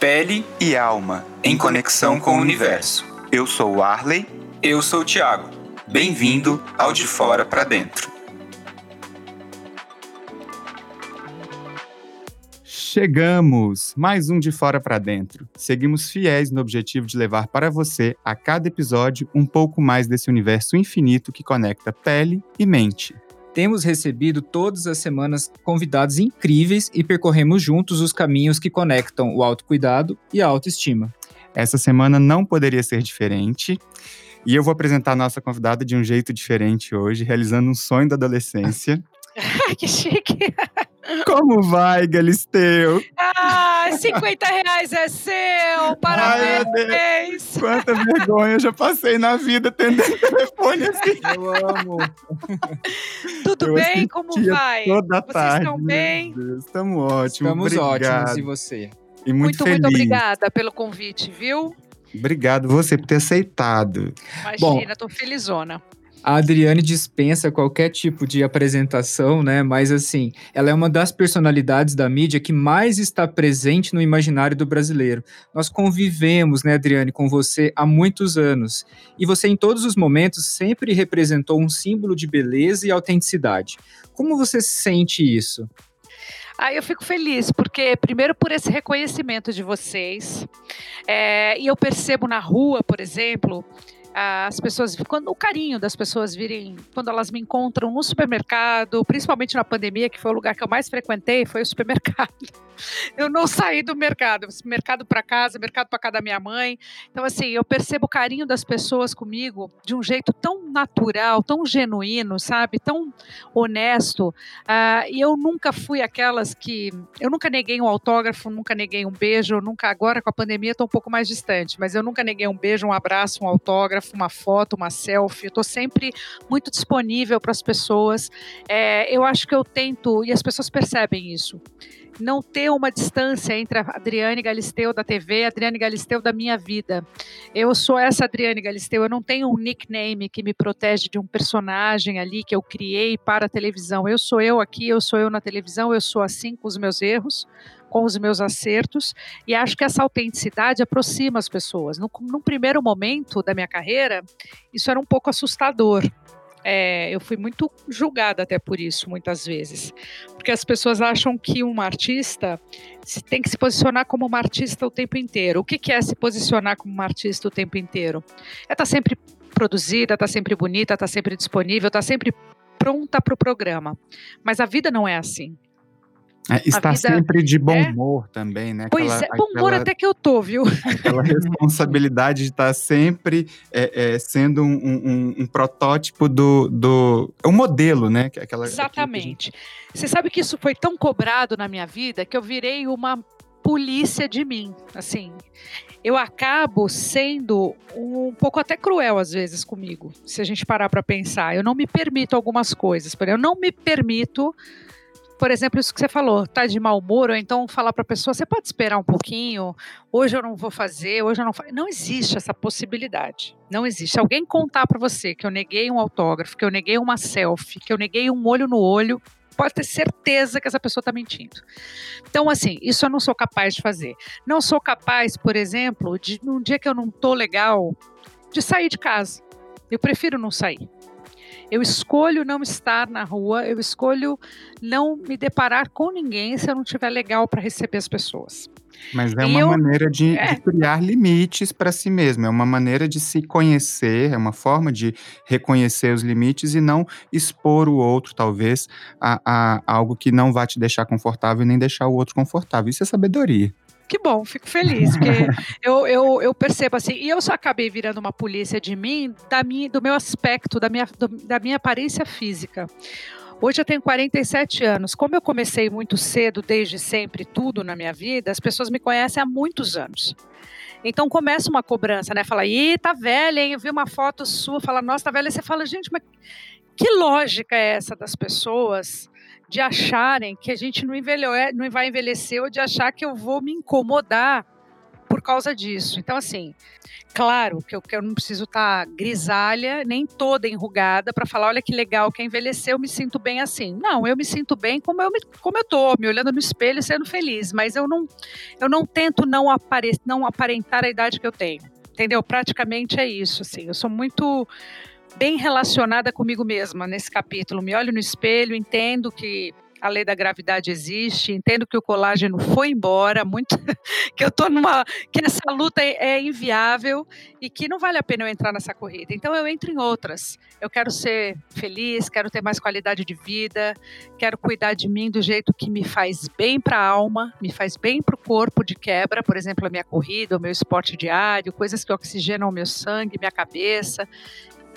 Pele e alma, em conexão com o universo. Eu sou o Arley. Eu sou o Thiago. Bem-vindo ao De Fora para Dentro. Chegamos! Mais um de fora para dentro. Seguimos fiéis no objetivo de levar para você, a cada episódio, um pouco mais desse universo infinito que conecta pele e mente. Temos recebido todas as semanas convidados incríveis e percorremos juntos os caminhos que conectam o autocuidado e a autoestima. Essa semana não poderia ser diferente. E eu vou apresentar a nossa convidada de um jeito diferente hoje, realizando um sonho da adolescência. que chique! Como vai, Galisteu? Ah, 50 reais é seu! Parabéns! Ai, Quanta vergonha eu já passei na vida atendendo telefone assim. Eu amo. Tudo Eu bem? Como vai? Toda Vocês tarde. estão bem? Estamos ótimos. Estamos obrigado. ótimos e você? E muito, Muito, feliz. muito obrigada pelo convite, viu? Obrigado você por ter aceitado. Imagina, tô felizona. A Adriane dispensa qualquer tipo de apresentação, né? Mas assim, ela é uma das personalidades da mídia que mais está presente no imaginário do brasileiro. Nós convivemos, né, Adriane, com você há muitos anos. E você, em todos os momentos, sempre representou um símbolo de beleza e autenticidade. Como você sente isso? Aí eu fico feliz, porque primeiro por esse reconhecimento de vocês, é, e eu percebo na rua, por exemplo, as pessoas, quando o carinho das pessoas virem, quando elas me encontram no supermercado, principalmente na pandemia, que foi o lugar que eu mais frequentei, foi o supermercado. Eu não saí do mercado, mercado para casa, mercado para casa da minha mãe. Então assim, eu percebo o carinho das pessoas comigo de um jeito tão natural, tão genuíno, sabe, tão honesto. Uh, e eu nunca fui aquelas que, eu nunca neguei um autógrafo, nunca neguei um beijo, nunca agora com a pandemia estou um pouco mais distante, mas eu nunca neguei um beijo, um abraço, um autógrafo uma foto, uma selfie. Eu estou sempre muito disponível para as pessoas. É, eu acho que eu tento, e as pessoas percebem isso, não ter uma distância entre a Adriane Galisteu da TV e a Adriane Galisteu da minha vida. Eu sou essa Adriane Galisteu, eu não tenho um nickname que me protege de um personagem ali que eu criei para a televisão. Eu sou eu aqui, eu sou eu na televisão, eu sou assim com os meus erros, com os meus acertos, e acho que essa autenticidade aproxima as pessoas. Num primeiro momento da minha carreira, isso era um pouco assustador. É, eu fui muito julgada até por isso, muitas vezes. Porque as pessoas acham que uma artista tem que se posicionar como uma artista o tempo inteiro. O que, que é se posicionar como uma artista o tempo inteiro? É estar tá sempre produzida, estar tá sempre bonita, estar tá sempre disponível, estar sempre pronta para o programa. Mas a vida não é assim. É, está vida, sempre de bom humor é? também, né? Pois aquela, é, bom humor aquela, até que eu tô, viu? Aquela responsabilidade de estar sempre é, é, sendo um, um, um, protótipo do, do. um modelo, né? Aquela, Exatamente. Gente... Você sabe que isso foi tão cobrado na minha vida que eu virei uma polícia de mim, assim. Eu acabo sendo um pouco até cruel às vezes comigo, se a gente parar para pensar. Eu não me permito algumas coisas, por exemplo, eu não me permito por exemplo, isso que você falou, tá de mau humor, ou então falar para a pessoa, você pode esperar um pouquinho, hoje eu não vou fazer, hoje eu não faço. Não existe essa possibilidade. Não existe. Se alguém contar para você que eu neguei um autógrafo, que eu neguei uma selfie, que eu neguei um olho no olho, pode ter certeza que essa pessoa está mentindo. Então, assim, isso eu não sou capaz de fazer. Não sou capaz, por exemplo, de num dia que eu não tô legal, de sair de casa. Eu prefiro não sair. Eu escolho não estar na rua, eu escolho não me deparar com ninguém se eu não estiver legal para receber as pessoas. Mas é uma eu, maneira de, é. de criar limites para si mesmo, é uma maneira de se conhecer, é uma forma de reconhecer os limites e não expor o outro, talvez, a, a algo que não vai te deixar confortável e nem deixar o outro confortável. Isso é sabedoria que bom, fico feliz, porque eu, eu, eu percebo assim, e eu só acabei virando uma polícia de mim, da minha, do meu aspecto, da minha, do, da minha aparência física. Hoje eu tenho 47 anos. Como eu comecei muito cedo, desde sempre, tudo na minha vida, as pessoas me conhecem há muitos anos. Então começa uma cobrança, né? Fala, ih, tá velha, hein? Eu vi uma foto sua, fala, nossa, tá velha. E você fala, gente, mas que lógica é essa das pessoas de acharem que a gente não, envelhe, não vai envelhecer ou de achar que eu vou me incomodar por, causa disso. Então, assim, claro que eu, que eu não preciso estar tá grisalha, nem toda enrugada, para falar: olha que legal, que envelheceu, eu me sinto bem assim. Não, eu me sinto bem como eu, me, como eu tô, me olhando no espelho e sendo feliz, mas eu não, eu não tento não, apare, não aparentar a idade que eu tenho. Entendeu? Praticamente é isso, assim. Eu sou muito bem relacionada comigo mesma nesse capítulo. Me olho no espelho, entendo que a lei da gravidade existe, entendo que o colágeno foi embora, muito que eu tô numa que essa luta é, é, inviável e que não vale a pena eu entrar nessa corrida. Então eu entro em outras. Eu quero ser feliz, quero ter mais qualidade de vida, quero cuidar de mim do jeito que me faz bem para a alma, me faz bem para o corpo de quebra, por exemplo, a minha corrida, o meu esporte diário, coisas que oxigenam o meu sangue, minha cabeça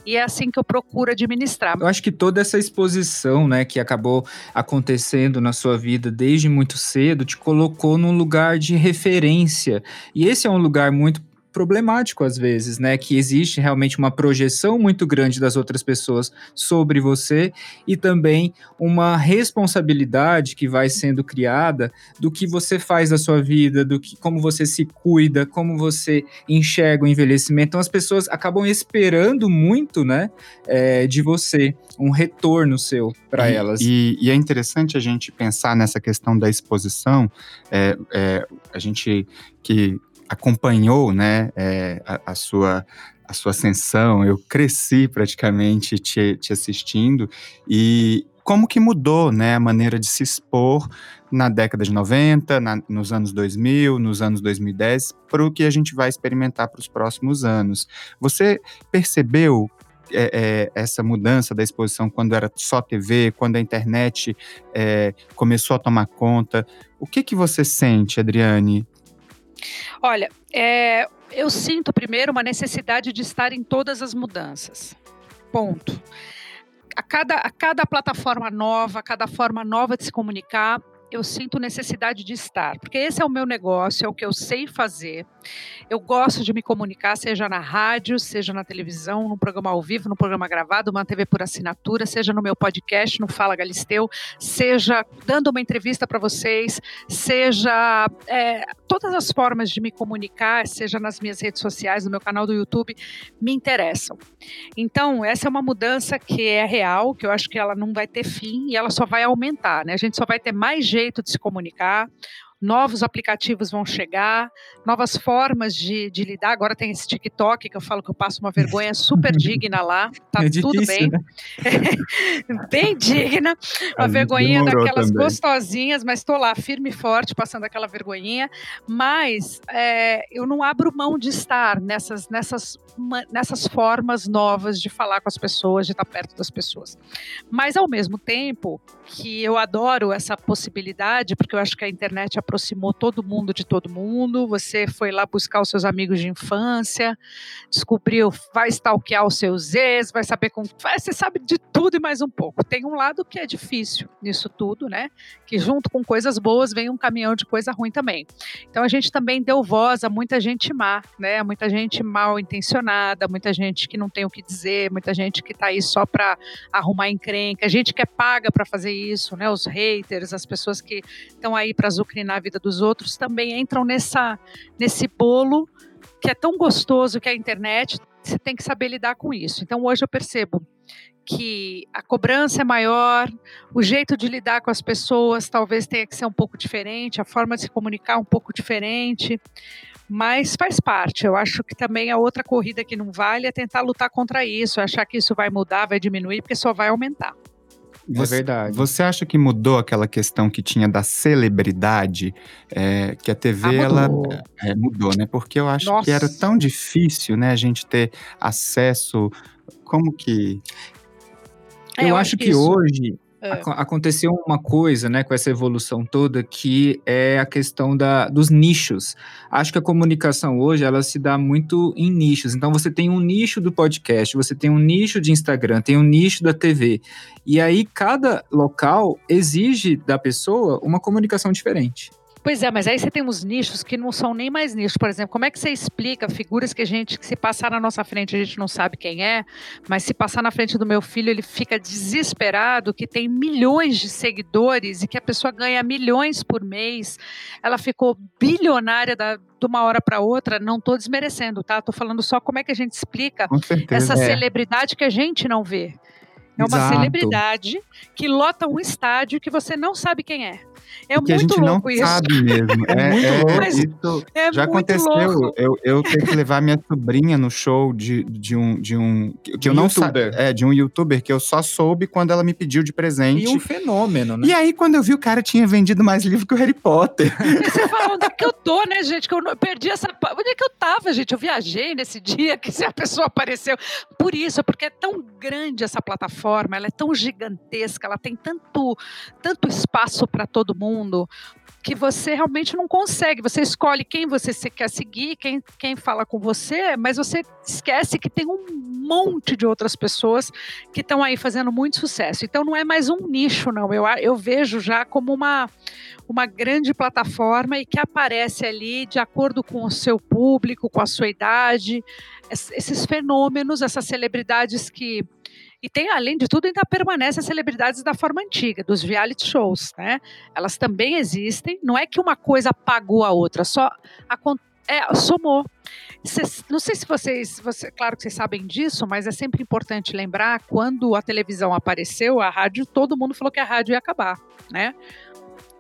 e é assim que eu procuro administrar. Eu acho que toda essa exposição, né, que acabou acontecendo na sua vida desde muito cedo, te colocou num lugar de referência. E esse é um lugar muito problemático às vezes, né? Que existe realmente uma projeção muito grande das outras pessoas sobre você e também uma responsabilidade que vai sendo criada do que você faz da sua vida, do que como você se cuida, como você enxerga o envelhecimento. Então as pessoas acabam esperando muito, né? É, de você um retorno seu para elas. E, e, é interessante a gente pensar nessa questão da exposição. É, é, a gente que acompanhou né, é, a, a, sua, a sua ascensão, eu cresci praticamente te, te assistindo e como que mudou né, a maneira de se expor na década de 90, na, nos anos 2000, nos anos 2010, para o que a gente vai experimentar para os próximos anos. Você percebeu é, é, essa mudança da exposição quando era só TV, quando a internet é, começou a tomar conta. O que, que você sente, Adriane, Olha, é, eu sinto primeiro uma necessidade de estar em todas as mudanças. Ponto. A cada, a cada plataforma nova, a cada forma nova de se comunicar, eu sinto necessidade de estar, porque esse é o meu negócio, é o que eu sei fazer. Eu gosto de me comunicar, seja na rádio, seja na televisão, num programa ao vivo, num programa gravado, uma TV por assinatura, seja no meu podcast, no Fala Galisteu, seja dando uma entrevista para vocês, seja é, todas as formas de me comunicar, seja nas minhas redes sociais, no meu canal do YouTube, me interessam. Então, essa é uma mudança que é real, que eu acho que ela não vai ter fim e ela só vai aumentar, né? A gente só vai ter mais gente jeito de se comunicar, novos aplicativos vão chegar, novas formas de, de, lidar. Agora tem esse TikTok que eu falo que eu passo uma vergonha super digna lá, tá é tudo difícil, bem. Né? bem digna, uma vergonhinha daquelas também. gostosinhas, mas estou lá firme e forte passando aquela vergonhinha. Mas é, eu não abro mão de estar nessas, nessas, nessas formas novas de falar com as pessoas, de estar perto das pessoas. Mas ao mesmo tempo que eu adoro essa possibilidade, porque eu acho que a internet aproximou todo mundo de todo mundo. Você foi lá buscar os seus amigos de infância, descobriu, vai stalkear os seus ex, vai saber com. Você sabe de tudo e mais um pouco. Tem um lado que é difícil nisso tudo, né? Que junto com coisas boas vem um caminhão de coisa ruim também. Então a gente também deu voz a muita gente má, né? Muita gente mal intencionada, muita gente que não tem o que dizer, muita gente que está aí só para arrumar encrenca, gente que é paga para fazer isso, né? Os haters, as pessoas que estão aí para azucrinar vida dos outros também entram nessa, nesse bolo que é tão gostoso que é a internet, você tem que saber lidar com isso. Então hoje eu percebo que a cobrança é maior, o jeito de lidar com as pessoas talvez tenha que ser um pouco diferente, a forma de se comunicar um pouco diferente, mas faz parte. Eu acho que também a outra corrida que não vale é tentar lutar contra isso, achar que isso vai mudar, vai diminuir, porque só vai aumentar. É você, é verdade. Você acha que mudou aquela questão que tinha da celebridade? É, que a TV, ah, ela é, mudou, né? Porque eu acho Nossa. que era tão difícil, né? A gente ter acesso. Como que. É, eu, eu, acho que, que hoje. Aconteceu uma coisa, né, com essa evolução toda, que é a questão da, dos nichos. Acho que a comunicação hoje, ela se dá muito em nichos. Então, você tem um nicho do podcast, você tem um nicho de Instagram, tem um nicho da TV. E aí, cada local exige da pessoa uma comunicação diferente. Pois é, mas aí você tem uns nichos que não são nem mais nichos. Por exemplo, como é que você explica figuras que a gente, que se passar na nossa frente, a gente não sabe quem é, mas se passar na frente do meu filho, ele fica desesperado, que tem milhões de seguidores e que a pessoa ganha milhões por mês. Ela ficou bilionária da, de uma hora para outra. Não estou desmerecendo, tá? Estou falando só como é que a gente explica essa é. celebridade que a gente não vê. É uma Exato. celebridade que lota um estádio que você não sabe quem é. É que muito a gente louco não isso. sabe mesmo. É, é muito é, é já aconteceu. Eu, eu tenho que levar minha sobrinha no show de, de um de um que de eu não youtuber. é de um youtuber que eu só soube quando ela me pediu de presente. E um fenômeno, né? E aí quando eu vi o cara tinha vendido mais livro que o Harry Potter. E você fala onde é que eu tô, né, gente? Que eu perdi essa onde é que eu tava, gente? Eu viajei nesse dia que a pessoa apareceu. Por isso, porque é tão grande essa plataforma, ela é tão gigantesca, ela tem tanto tanto espaço para todo mundo que você realmente não consegue. Você escolhe quem você quer seguir, quem, quem fala com você, mas você esquece que tem um monte de outras pessoas que estão aí fazendo muito sucesso. Então não é mais um nicho, não. Eu, eu vejo já como uma, uma grande plataforma e que aparece ali de acordo com o seu público, com a sua idade, esses fenômenos, essas celebridades que e tem, além de tudo, ainda permanecem as celebridades da forma antiga, dos reality shows, né? Elas também existem. Não é que uma coisa apagou a outra, só é, somou. Cês, não sei se vocês, você, claro que vocês sabem disso, mas é sempre importante lembrar quando a televisão apareceu, a rádio, todo mundo falou que a rádio ia acabar, né?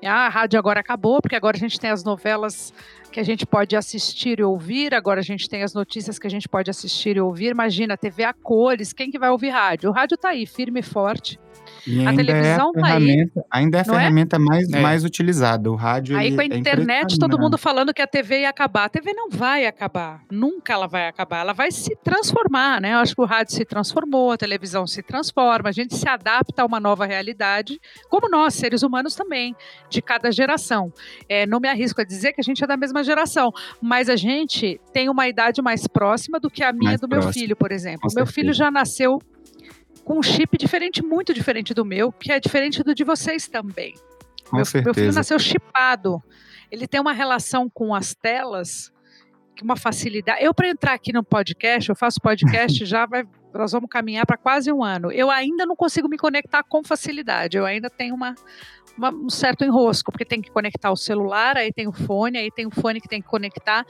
Ah, a rádio agora acabou, porque agora a gente tem as novelas que a gente pode assistir e ouvir, agora a gente tem as notícias que a gente pode assistir e ouvir. Imagina, TV a cores, quem que vai ouvir rádio? O rádio está aí, firme e forte. E a televisão é a tá aí. Ainda é a é? ferramenta é? mais, é. mais utilizada. O rádio. Aí com a é internet, todo mundo falando que a TV ia acabar. A TV não vai acabar. Nunca ela vai acabar. Ela vai se transformar, né? Eu acho que o rádio se transformou, a televisão se transforma, a gente se adapta a uma nova realidade, como nós, seres humanos também, de cada geração. É, não me arrisco a dizer que a gente é da mesma geração, mas a gente tem uma idade mais próxima do que a minha mais do próximo. meu filho, por exemplo. O meu filho já nasceu com um chip diferente, muito diferente do meu, que é diferente do de vocês também. Com meu, certeza. meu filho nasceu chipado. Ele tem uma relação com as telas, que uma facilidade. Eu, para entrar aqui no podcast, eu faço podcast já vai. Nós vamos caminhar para quase um ano. Eu ainda não consigo me conectar com facilidade. Eu ainda tenho uma, uma, um certo enrosco, porque tem que conectar o celular, aí tem o fone, aí tem o fone que tem que conectar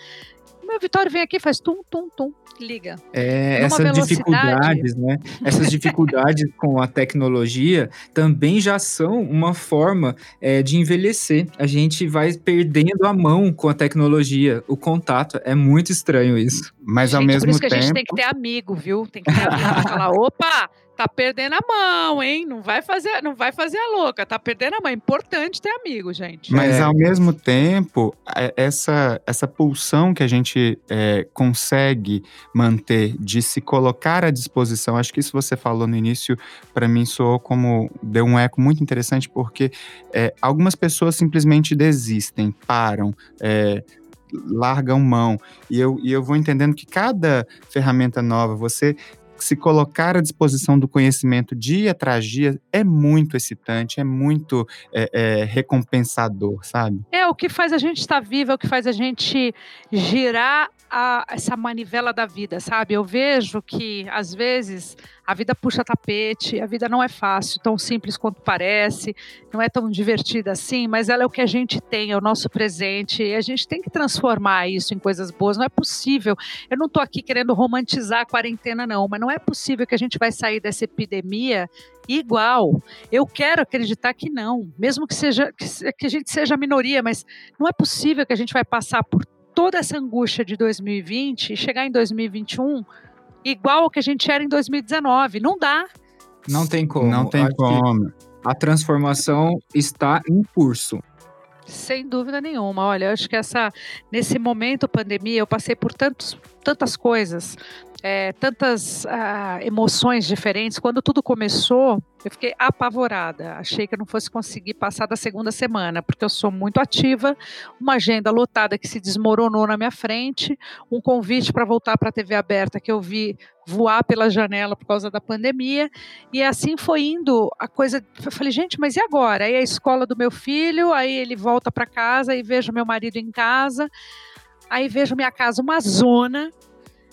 meu Vitório vem aqui faz tum, tum, tum, liga. É, essas dificuldades, né? Essas dificuldades com a tecnologia também já são uma forma é, de envelhecer. A gente vai perdendo a mão com a tecnologia, o contato. É muito estranho isso. Mas gente, ao mesmo tempo. Por isso que a gente tem que ter amigo, viu? Tem que ter amigo falar, opa! Tá perdendo a mão, hein? Não vai fazer, não vai fazer a louca, tá perdendo a mão. É importante ter amigo, gente. Mas é. ao mesmo tempo, é, essa, essa pulsão que a gente é, consegue manter de se colocar à disposição, acho que isso você falou no início, para mim soou como deu um eco muito interessante, porque é, algumas pessoas simplesmente desistem, param. É, largam mão. E eu, e eu vou entendendo que cada ferramenta nova, você se colocar à disposição do conhecimento dia atrás dia é muito excitante, é muito é, é, recompensador, sabe? É o que faz a gente estar vivo, é o que faz a gente girar a, essa manivela da vida, sabe? Eu vejo que às vezes a vida puxa tapete, a vida não é fácil, tão simples quanto parece, não é tão divertida assim, mas ela é o que a gente tem, é o nosso presente, e a gente tem que transformar isso em coisas boas. Não é possível. Eu não estou aqui querendo romantizar a quarentena, não, mas não é possível que a gente vai sair dessa epidemia igual. Eu quero acreditar que não, mesmo que seja que a gente seja a minoria, mas não é possível que a gente vai passar por toda essa angústia de 2020 e chegar em 2021 igual ao que a gente era em 2019. Não dá. Não tem como. Não tem Acho como. A transformação está em curso. Sem dúvida nenhuma. Olha, eu acho que essa nesse momento pandemia eu passei por tantos, tantas coisas. É, tantas ah, emoções diferentes. Quando tudo começou, eu fiquei apavorada. Achei que eu não fosse conseguir passar da segunda semana, porque eu sou muito ativa, uma agenda lotada que se desmoronou na minha frente, um convite para voltar para a TV aberta que eu vi voar pela janela por causa da pandemia, e assim foi indo a coisa. Eu falei, gente, mas e agora? Aí a escola do meu filho, aí ele volta para casa e vejo meu marido em casa, aí vejo minha casa uma zona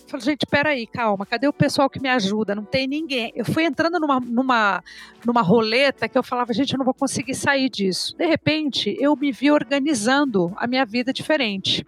Falei, gente, peraí, calma, cadê o pessoal que me ajuda? Não tem ninguém. Eu fui entrando numa, numa, numa roleta que eu falava, gente, eu não vou conseguir sair disso. De repente, eu me vi organizando a minha vida diferente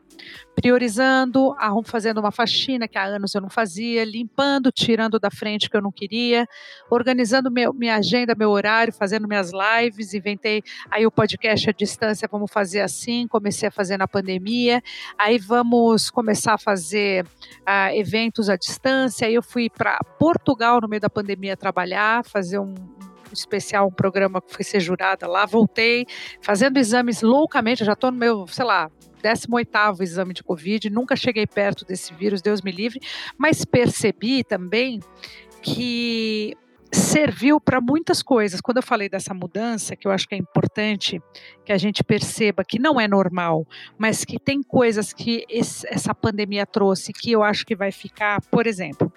priorizando, fazendo uma faxina que há anos eu não fazia, limpando, tirando da frente que eu não queria, organizando meu, minha agenda, meu horário, fazendo minhas lives, inventei aí o podcast à distância, vamos fazer assim, comecei a fazer na pandemia, aí vamos começar a fazer uh, eventos à distância, aí eu fui para Portugal no meio da pandemia trabalhar, fazer um especial, um programa que foi ser jurada lá, voltei fazendo exames loucamente, já estou no meu, sei lá, 18º exame de Covid, nunca cheguei perto desse vírus, Deus me livre, mas percebi também que serviu para muitas coisas. Quando eu falei dessa mudança, que eu acho que é importante que a gente perceba que não é normal, mas que tem coisas que esse, essa pandemia trouxe que eu acho que vai ficar, por exemplo,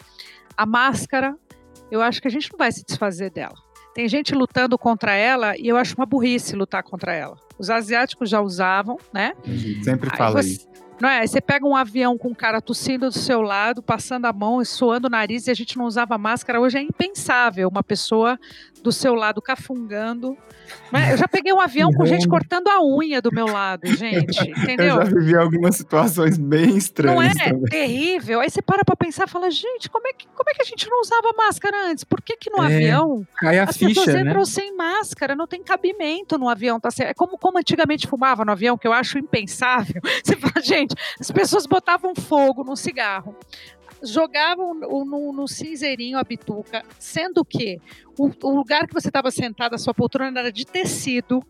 a máscara, eu acho que a gente não vai se desfazer dela. Tem gente lutando contra ela e eu acho uma burrice lutar contra ela. Os asiáticos já usavam, né? Sempre fala você, isso. Não é? Aí você pega um avião com um cara tossindo do seu lado, passando a mão e suando o nariz, e a gente não usava máscara. Hoje é impensável uma pessoa do seu lado cafungando. Eu já peguei um avião com gente cortando a unha do meu lado, gente. Entendeu? Eu já vivi algumas situações bem estranhas. Não é? Também. Terrível. Aí você para pra pensar e fala, gente, como é, que, como é que a gente não usava máscara antes? Por que, que no é, avião cai a as ficha, pessoas né? entram sem máscara? Não tem cabimento no avião. Tá É como, como antigamente fumava no avião, que eu acho impensável. Você fala, gente, as pessoas botavam fogo no cigarro jogavam no, no, cinzeirinho a bituca, sendo que o, o lugar que você estava sentado, a sua poltrona era de tecido.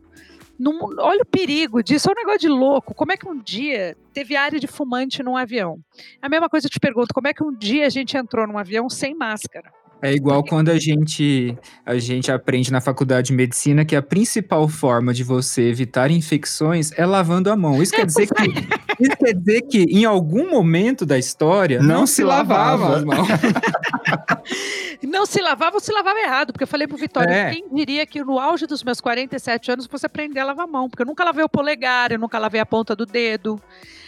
Num, olha o perigo disso, é um negócio de louco. Como é que um dia teve área de fumante num avião? A mesma coisa eu te pergunto, como é que um dia a gente entrou num avião sem máscara? É igual quando a gente, a gente aprende na faculdade de medicina que a principal forma de você evitar infecções é lavando a mão. Isso quer dizer que, isso quer dizer que em algum momento da história não, não se lavava as mãos. não se lavava ou se lavava errado, porque eu falei pro Vitória, é. quem diria que no auge dos meus 47 anos você aprender a lavar a mão, porque eu nunca lavei o polegar, eu nunca lavei a ponta do dedo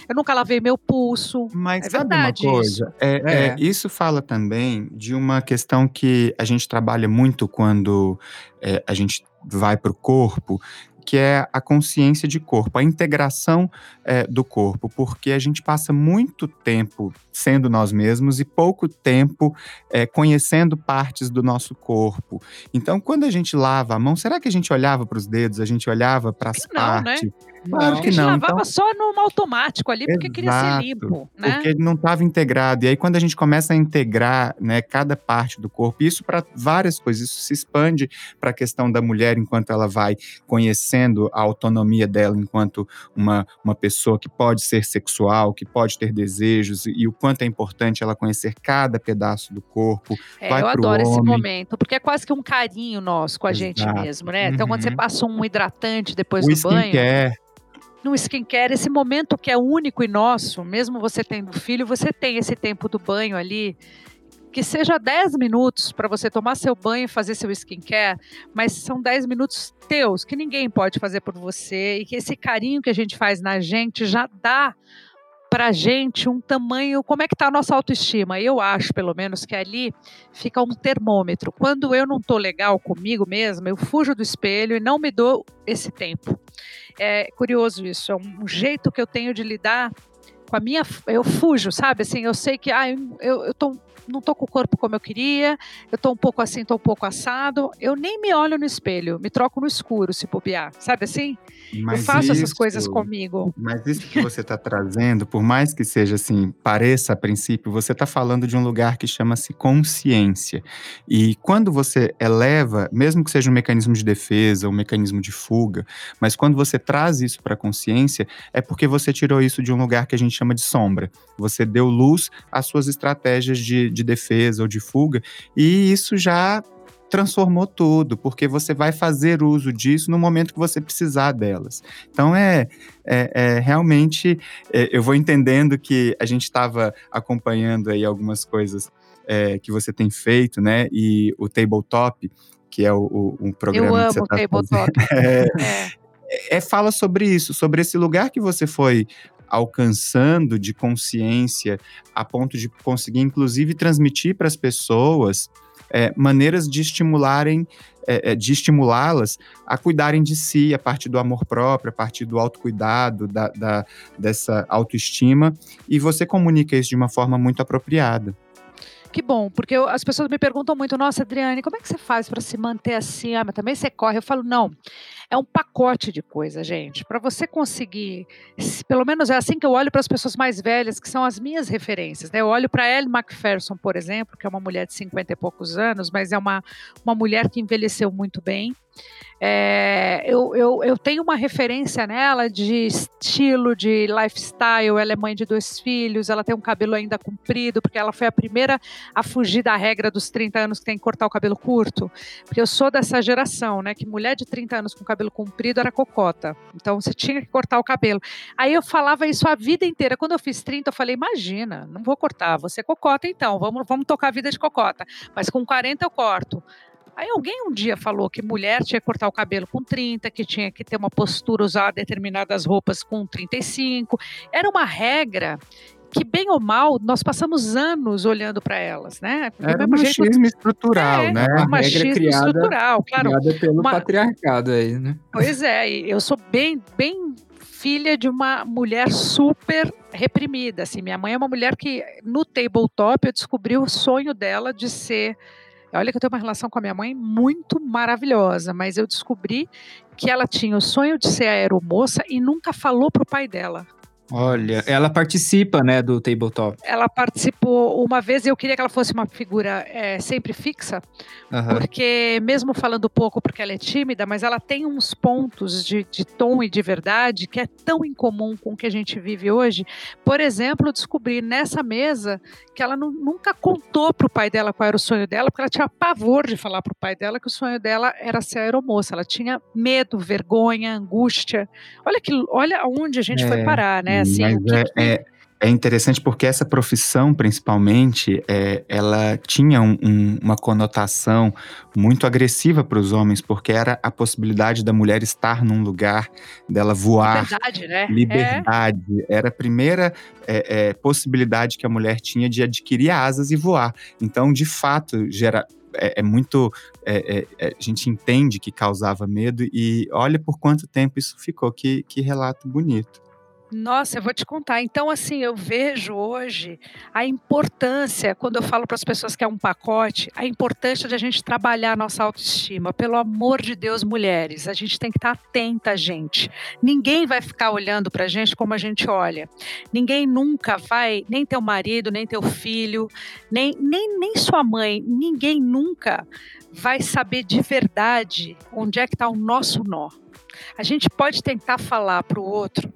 eu nunca lavei meu pulso. Mas é sabe verdade uma coisa? Isso. É, é. É, isso fala também de uma questão que a gente trabalha muito quando é, a gente vai para o corpo, que é a consciência de corpo, a integração é, do corpo, porque a gente passa muito tempo sendo nós mesmos e pouco tempo é, conhecendo partes do nosso corpo. Então, quando a gente lava a mão, será que a gente olhava para os dedos, a gente olhava para as partes? Né? Claro que não. A gente lavava então, só no automático ali, porque exato, queria ser limpo. Né? Porque ele não estava integrado. E aí, quando a gente começa a integrar né, cada parte do corpo, isso para várias coisas, isso se expande para a questão da mulher enquanto ela vai conhecendo a autonomia dela enquanto uma, uma pessoa que pode ser sexual, que pode ter desejos, e o quanto é importante ela conhecer cada pedaço do corpo. É, eu adoro homem. esse momento, porque é quase que um carinho nosso com a Exato. gente mesmo, né? Então, uhum. quando você uhum. passa um hidratante depois o do banho. Care no skincare, esse momento que é único e nosso, mesmo você tendo filho, você tem esse tempo do banho ali, que seja 10 minutos para você tomar seu banho e fazer seu skincare, mas são 10 minutos teus, que ninguém pode fazer por você, e que esse carinho que a gente faz na gente já dá para a gente um tamanho, como é que está a nossa autoestima? Eu acho, pelo menos, que ali fica um termômetro. Quando eu não estou legal comigo mesma, eu fujo do espelho e não me dou esse tempo. É curioso isso, é um jeito que eu tenho de lidar com a minha. Eu fujo, sabe? Assim, eu sei que ah, eu, eu tô não tô com o corpo como eu queria, eu tô um pouco assim, tô um pouco assado. Eu nem me olho no espelho, me troco no escuro se bobear, sabe assim? Mas eu faço isso, essas coisas comigo. Mas isso que você está trazendo, por mais que seja assim, pareça a princípio, você está falando de um lugar que chama-se consciência. E quando você eleva, mesmo que seja um mecanismo de defesa, um mecanismo de fuga, mas quando você traz isso para a consciência, é porque você tirou isso de um lugar que a gente gente chama de sombra. Você deu luz às suas estratégias de, de defesa ou de fuga, e isso já transformou tudo, porque você vai fazer uso disso no momento que você precisar delas. Então é, é, é realmente é, eu vou entendendo que a gente estava acompanhando aí algumas coisas é, que você tem feito, né? E o tabletop, que é o, o um programa eu amo que você tá tabletop. É, é, é, fala sobre isso, sobre esse lugar que você foi alcançando de consciência a ponto de conseguir, inclusive, transmitir para as pessoas é, maneiras de estimularem, é, é, de estimulá-las a cuidarem de si a partir do amor próprio, a partir do autocuidado, da, da, dessa autoestima, e você comunica isso de uma forma muito apropriada. Que bom, porque eu, as pessoas me perguntam muito, nossa, Adriane, como é que você faz para se manter assim? Ah, mas também você corre. Eu falo, não, é um pacote de coisa, gente. Para você conseguir, pelo menos é assim que eu olho para as pessoas mais velhas, que são as minhas referências. Né? Eu olho para Ellen MacPherson, por exemplo, que é uma mulher de 50 e poucos anos, mas é uma, uma mulher que envelheceu muito bem. É, eu, eu, eu, tenho uma referência nela de estilo, de lifestyle. Ela é mãe de dois filhos, ela tem um cabelo ainda comprido, porque ela foi a primeira a fugir da regra dos 30 anos que tem que cortar o cabelo curto. Porque eu sou dessa geração, né? Que mulher de 30 anos com cabelo comprido era cocota. Então você tinha que cortar o cabelo. Aí eu falava isso a vida inteira. Quando eu fiz 30, eu falei: imagina, não vou cortar, você cocota então, vamos, vamos tocar a vida de cocota. Mas com 40 eu corto. Aí alguém um dia falou que mulher tinha que cortar o cabelo com 30, que tinha que ter uma postura, usar determinadas roupas com 35. Era uma regra que bem ou mal nós passamos anos olhando para elas, né? Porque Era um machismo jeito... estrutural, é, né? Uma machismo criada, estrutural, claro. Criada pelo uma... patriarcado aí, né? Pois é, eu sou bem, bem filha de uma mulher super reprimida, assim. Minha mãe é uma mulher que no tabletop eu descobri o sonho dela de ser Olha que eu tenho uma relação com a minha mãe muito maravilhosa, mas eu descobri que ela tinha o sonho de ser aeromoça e nunca falou pro pai dela. Olha, ela participa, né, do tabletop. Ela participou uma vez e eu queria que ela fosse uma figura é, sempre fixa, uhum. porque mesmo falando pouco porque ela é tímida, mas ela tem uns pontos de, de tom e de verdade que é tão incomum com o que a gente vive hoje. Por exemplo, descobri nessa mesa que ela não, nunca contou pro pai dela qual era o sonho dela, porque ela tinha pavor de falar pro pai dela que o sonho dela era ser aeromoça. Ela tinha medo, vergonha, angústia. Olha que, olha aonde a gente é. foi parar, né? Assim, Mas que, é, que... é, é, interessante porque essa profissão, principalmente, é, ela tinha um, um, uma conotação muito agressiva para os homens, porque era a possibilidade da mulher estar num lugar, dela voar. Liberdade, né? Liberdade. É. Era a primeira é, é, possibilidade que a mulher tinha de adquirir asas e voar. Então, de fato, gera, é, é, muito. É, é, a gente entende que causava medo e olha por quanto tempo isso ficou. Que, que relato bonito. Nossa, eu vou te contar. Então, assim, eu vejo hoje a importância, quando eu falo para as pessoas que é um pacote, a importância de a gente trabalhar a nossa autoestima. Pelo amor de Deus, mulheres, a gente tem que estar atenta, gente. Ninguém vai ficar olhando para a gente como a gente olha. Ninguém nunca vai, nem teu marido, nem teu filho, nem, nem, nem sua mãe, ninguém nunca vai saber de verdade onde é que está o nosso nó. A gente pode tentar falar para o outro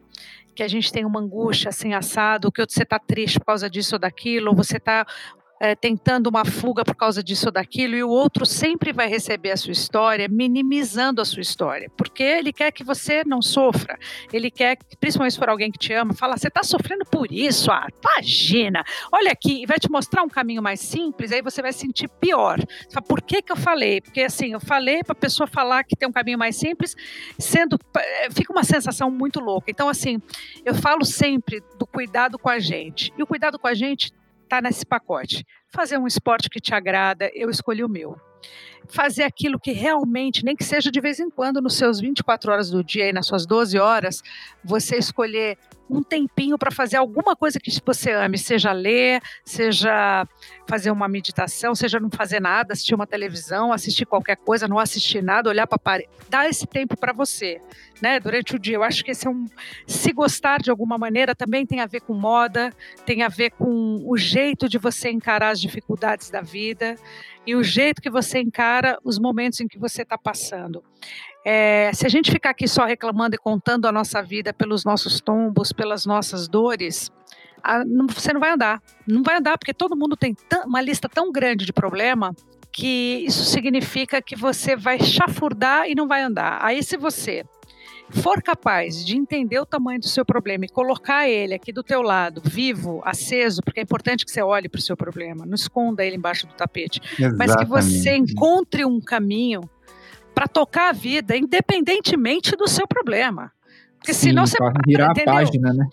que a gente tem uma angústia assim assado, que você está triste por causa disso ou daquilo, ou você está é, tentando uma fuga por causa disso ou daquilo, e o outro sempre vai receber a sua história minimizando a sua história, porque ele quer que você não sofra. Ele quer, principalmente se for alguém que te ama, fala: você está sofrendo por isso, ah, imagina, olha aqui, e vai te mostrar um caminho mais simples, aí você vai sentir pior. Você fala, por que, que eu falei? Porque assim, eu falei para a pessoa falar que tem um caminho mais simples, sendo. Eh, fica uma sensação muito louca. Então, assim, eu falo sempre do cuidado com a gente. E o cuidado com a gente está nesse pacote. Fazer um esporte que te agrada, eu escolhi o meu. Fazer aquilo que realmente, nem que seja de vez em quando, nos seus 24 horas do dia e nas suas 12 horas, você escolher um tempinho para fazer alguma coisa que você ame, seja ler, seja fazer uma meditação, seja não fazer nada, assistir uma televisão, assistir qualquer coisa, não assistir nada, olhar para a parede. Dá esse tempo para você, né? Durante o dia. Eu acho que esse é um. Se gostar de alguma maneira, também tem a ver com moda, tem a ver com o jeito de você encarar as dificuldades da vida e o jeito que você encara os momentos em que você está passando. É, se a gente ficar aqui só reclamando e contando a nossa vida pelos nossos tombos, pelas nossas dores, a, não, você não vai andar. Não vai andar, porque todo mundo tem uma lista tão grande de problema que isso significa que você vai chafurdar e não vai andar. Aí, se você for capaz de entender o tamanho do seu problema e colocar ele aqui do teu lado, vivo, aceso, porque é importante que você olhe para o seu problema, não esconda ele embaixo do tapete, Exatamente. mas que você encontre um caminho para tocar a vida, independentemente do seu problema. Porque Sim, senão você. virar entendeu? a página, né?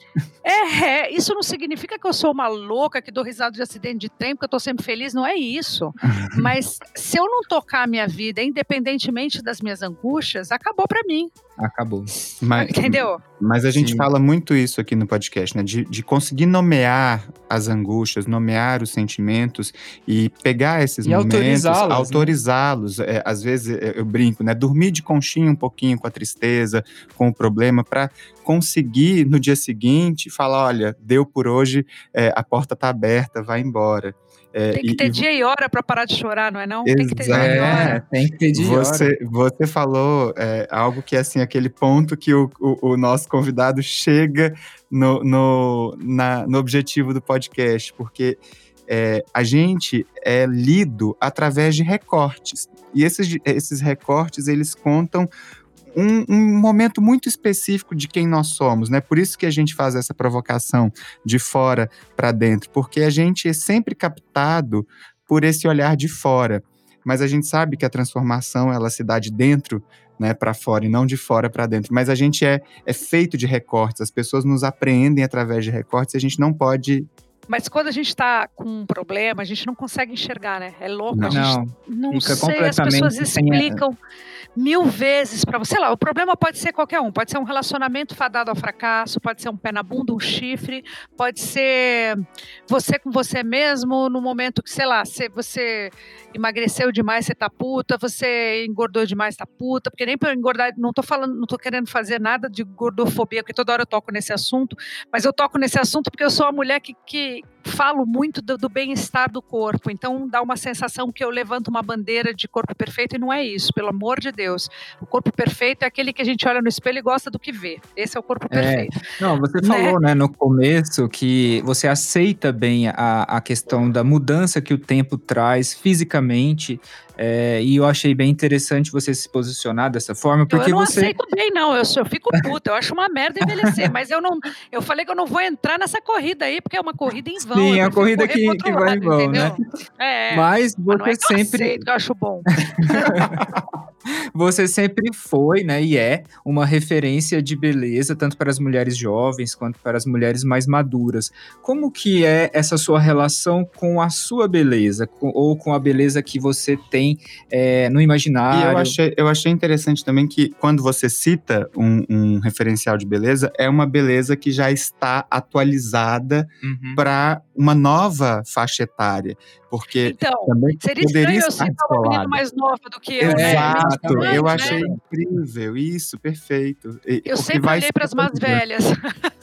É, é, isso não significa que eu sou uma louca que dou risada de acidente de trem, porque eu tô sempre feliz, não é isso. Mas se eu não tocar a minha vida, independentemente das minhas angústias, acabou para mim. Acabou. Mas, Entendeu? Mas a gente Sim. fala muito isso aqui no podcast, né? De, de conseguir nomear as angústias, nomear os sentimentos e pegar esses e momentos, autorizá-los. Autorizá-los. Né? É, às vezes eu brinco, né? Dormir de conchinha um pouquinho com a tristeza, com o problema, para conseguir no dia seguinte falar: olha, deu por hoje, é, a porta tá aberta, vai embora. É, tem que ter e, dia e hora para parar de chorar, não é não? Tem que ter dia e hora. tem que ter dia você, e hora. Você falou é, algo que é assim, aquele ponto que o, o, o nosso convidado chega no, no, na, no objetivo do podcast, porque é, a gente é lido através de recortes. E esses, esses recortes, eles contam um, um, momento muito específico de quem nós somos, né? Por isso que a gente faz essa provocação de fora para dentro, porque a gente é sempre captado por esse olhar de fora. Mas a gente sabe que a transformação ela se dá de dentro né, para fora e não de fora para dentro. Mas a gente é, é feito de recortes, as pessoas nos apreendem através de recortes e a gente não pode mas quando a gente está com um problema, a gente não consegue enxergar, né? É louco. Não, a gente não, não sei, as pessoas explicam mil vezes para você. Sei lá, o problema pode ser qualquer um. Pode ser um relacionamento fadado ao fracasso, pode ser um pé na bunda, um chifre, pode ser você com você mesmo no momento que, sei lá, você, você emagreceu demais, você tá puta, você engordou demais, tá puta, porque nem para engordar, não tô falando, não tô querendo fazer nada de gordofobia, porque toda hora eu toco nesse assunto, mas eu toco nesse assunto porque eu sou uma mulher que, que falo muito do, do bem-estar do corpo, então dá uma sensação que eu levanto uma bandeira de corpo perfeito e não é isso, pelo amor de Deus. O corpo perfeito é aquele que a gente olha no espelho e gosta do que vê. Esse é o corpo é. perfeito. Não, você né? falou, né, no começo que você aceita bem a, a questão da mudança que o tempo traz fisicamente é, e eu achei bem interessante você se posicionar dessa forma, porque eu não você... aceito bem, não. Eu, eu fico puta, eu acho uma merda envelhecer, mas eu não. Eu falei que eu não vou entrar nessa corrida aí, porque é uma corrida em vão. Sim, é a corrida que, que vai lado, em vão, né? entendeu? né? É, mas você mas não é sempre. Eu, aceito, eu acho bom. você sempre foi, né, e é uma referência de beleza, tanto para as mulheres jovens quanto para as mulheres mais maduras. Como que é essa sua relação com a sua beleza, com, ou com a beleza que você tem é, no imaginário? E eu achei, eu achei interessante também que quando você cita um, um referencial de beleza, é uma beleza que já está atualizada uhum. para uma nova faixa etária. Porque então, também seria poderia estranho estar eu uma mais nova do que eu, né? Exato, né? eu achei né? incrível, isso, perfeito. Eu sempre olhei para as mais velhas.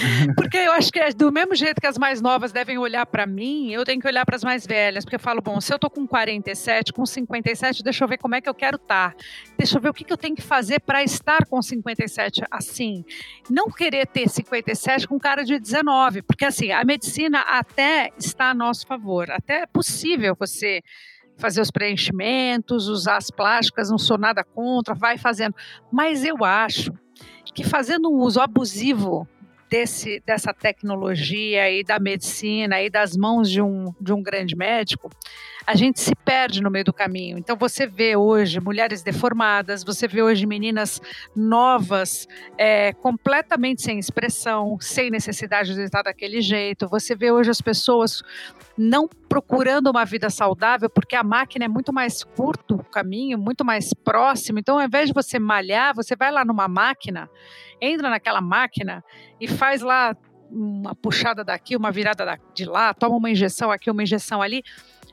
Porque eu acho que é do mesmo jeito que as mais novas devem olhar para mim, eu tenho que olhar para as mais velhas, porque eu falo, bom, se eu tô com 47, com 57, deixa eu ver como é que eu quero estar. Tá. Deixa eu ver o que, que eu tenho que fazer para estar com 57 assim. Não querer ter 57 com cara de 19, porque assim, a medicina até está a nosso favor, até é possível você fazer os preenchimentos, usar as plásticas, não sou nada contra, vai fazendo. Mas eu acho que fazendo um uso abusivo desse, dessa tecnologia e da medicina e das mãos de um, de um grande médico, a gente se perde no meio do caminho. Então você vê hoje mulheres deformadas, você vê hoje meninas novas, é, completamente sem expressão, sem necessidade de estar daquele jeito. Você vê hoje as pessoas não procurando uma vida saudável, porque a máquina é muito mais curto o caminho, muito mais próximo. Então, ao invés de você malhar, você vai lá numa máquina entra naquela máquina e faz lá uma puxada daqui, uma virada de lá, toma uma injeção aqui, uma injeção ali.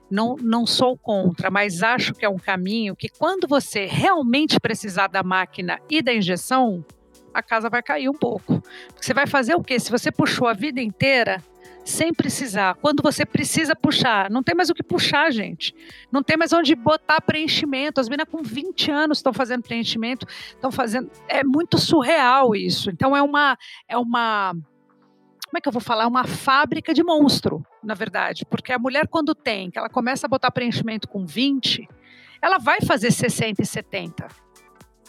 Não, não sou contra, mas acho que é um caminho que quando você realmente precisar da máquina e da injeção, a casa vai cair um pouco. Você vai fazer o quê? Se você puxou a vida inteira, sem precisar. Quando você precisa puxar, não tem mais o que puxar, gente. Não tem mais onde botar preenchimento. As meninas com 20 anos estão fazendo preenchimento, estão fazendo. É muito surreal isso. Então é uma é uma como é que eu vou falar? Uma fábrica de monstro, na verdade. Porque a mulher, quando tem, que ela começa a botar preenchimento com 20, ela vai fazer 60 e 70.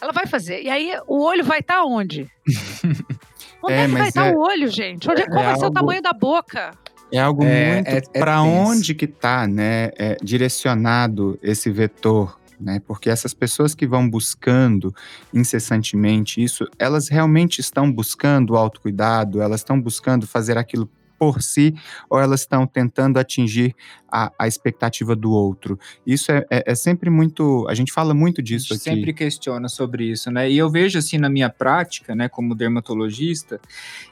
Ela vai fazer. E aí o olho vai estar tá onde? Onde é, é que vai estar tá é, o olho, gente? Onde é, qual é vai algo... ser o tamanho da boca? É algo é, muito. É, é para onde que está né, é, direcionado esse vetor? Né, porque essas pessoas que vão buscando incessantemente isso, elas realmente estão buscando o autocuidado, elas estão buscando fazer aquilo por si ou elas estão tentando atingir a, a expectativa do outro. Isso é, é, é, sempre muito. A gente fala muito disso a gente aqui. sempre questiona sobre isso, né? E eu vejo assim na minha prática, né, como dermatologista,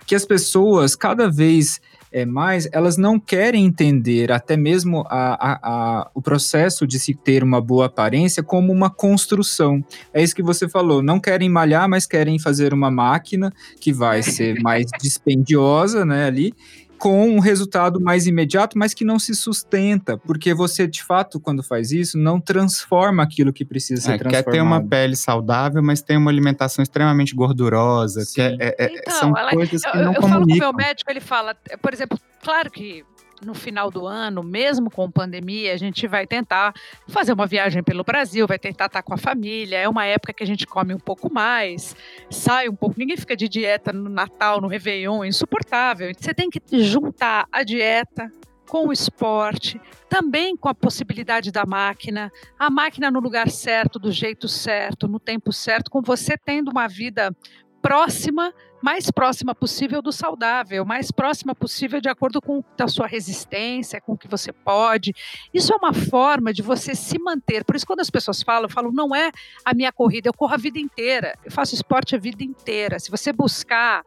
que as pessoas cada vez é, mais, elas não querem entender até mesmo a, a, a, o processo de se ter uma boa aparência como uma construção. É isso que você falou, não querem malhar, mas querem fazer uma máquina que vai ser mais dispendiosa, né, ali, com um resultado mais imediato, mas que não se sustenta, porque você, de fato, quando faz isso, não transforma aquilo que precisa ser é, transformado. Quer ter uma pele saudável, mas tem uma alimentação extremamente gordurosa. Quer, é, é, então, são ela, coisas que eu, não eu comunicam. Eu falo com o meu médico, ele fala, por exemplo, claro que no final do ano, mesmo com pandemia, a gente vai tentar fazer uma viagem pelo Brasil, vai tentar estar com a família. É uma época que a gente come um pouco mais, sai um pouco. Ninguém fica de dieta no Natal, no Réveillon, é insuportável. Você tem que juntar a dieta com o esporte, também com a possibilidade da máquina, a máquina no lugar certo, do jeito certo, no tempo certo, com você tendo uma vida próxima, mais próxima possível do saudável, mais próxima possível de acordo com a sua resistência, com o que você pode. Isso é uma forma de você se manter. Por isso, quando as pessoas falam, eu falo, não é a minha corrida, eu corro a vida inteira, eu faço esporte a vida inteira. Se você buscar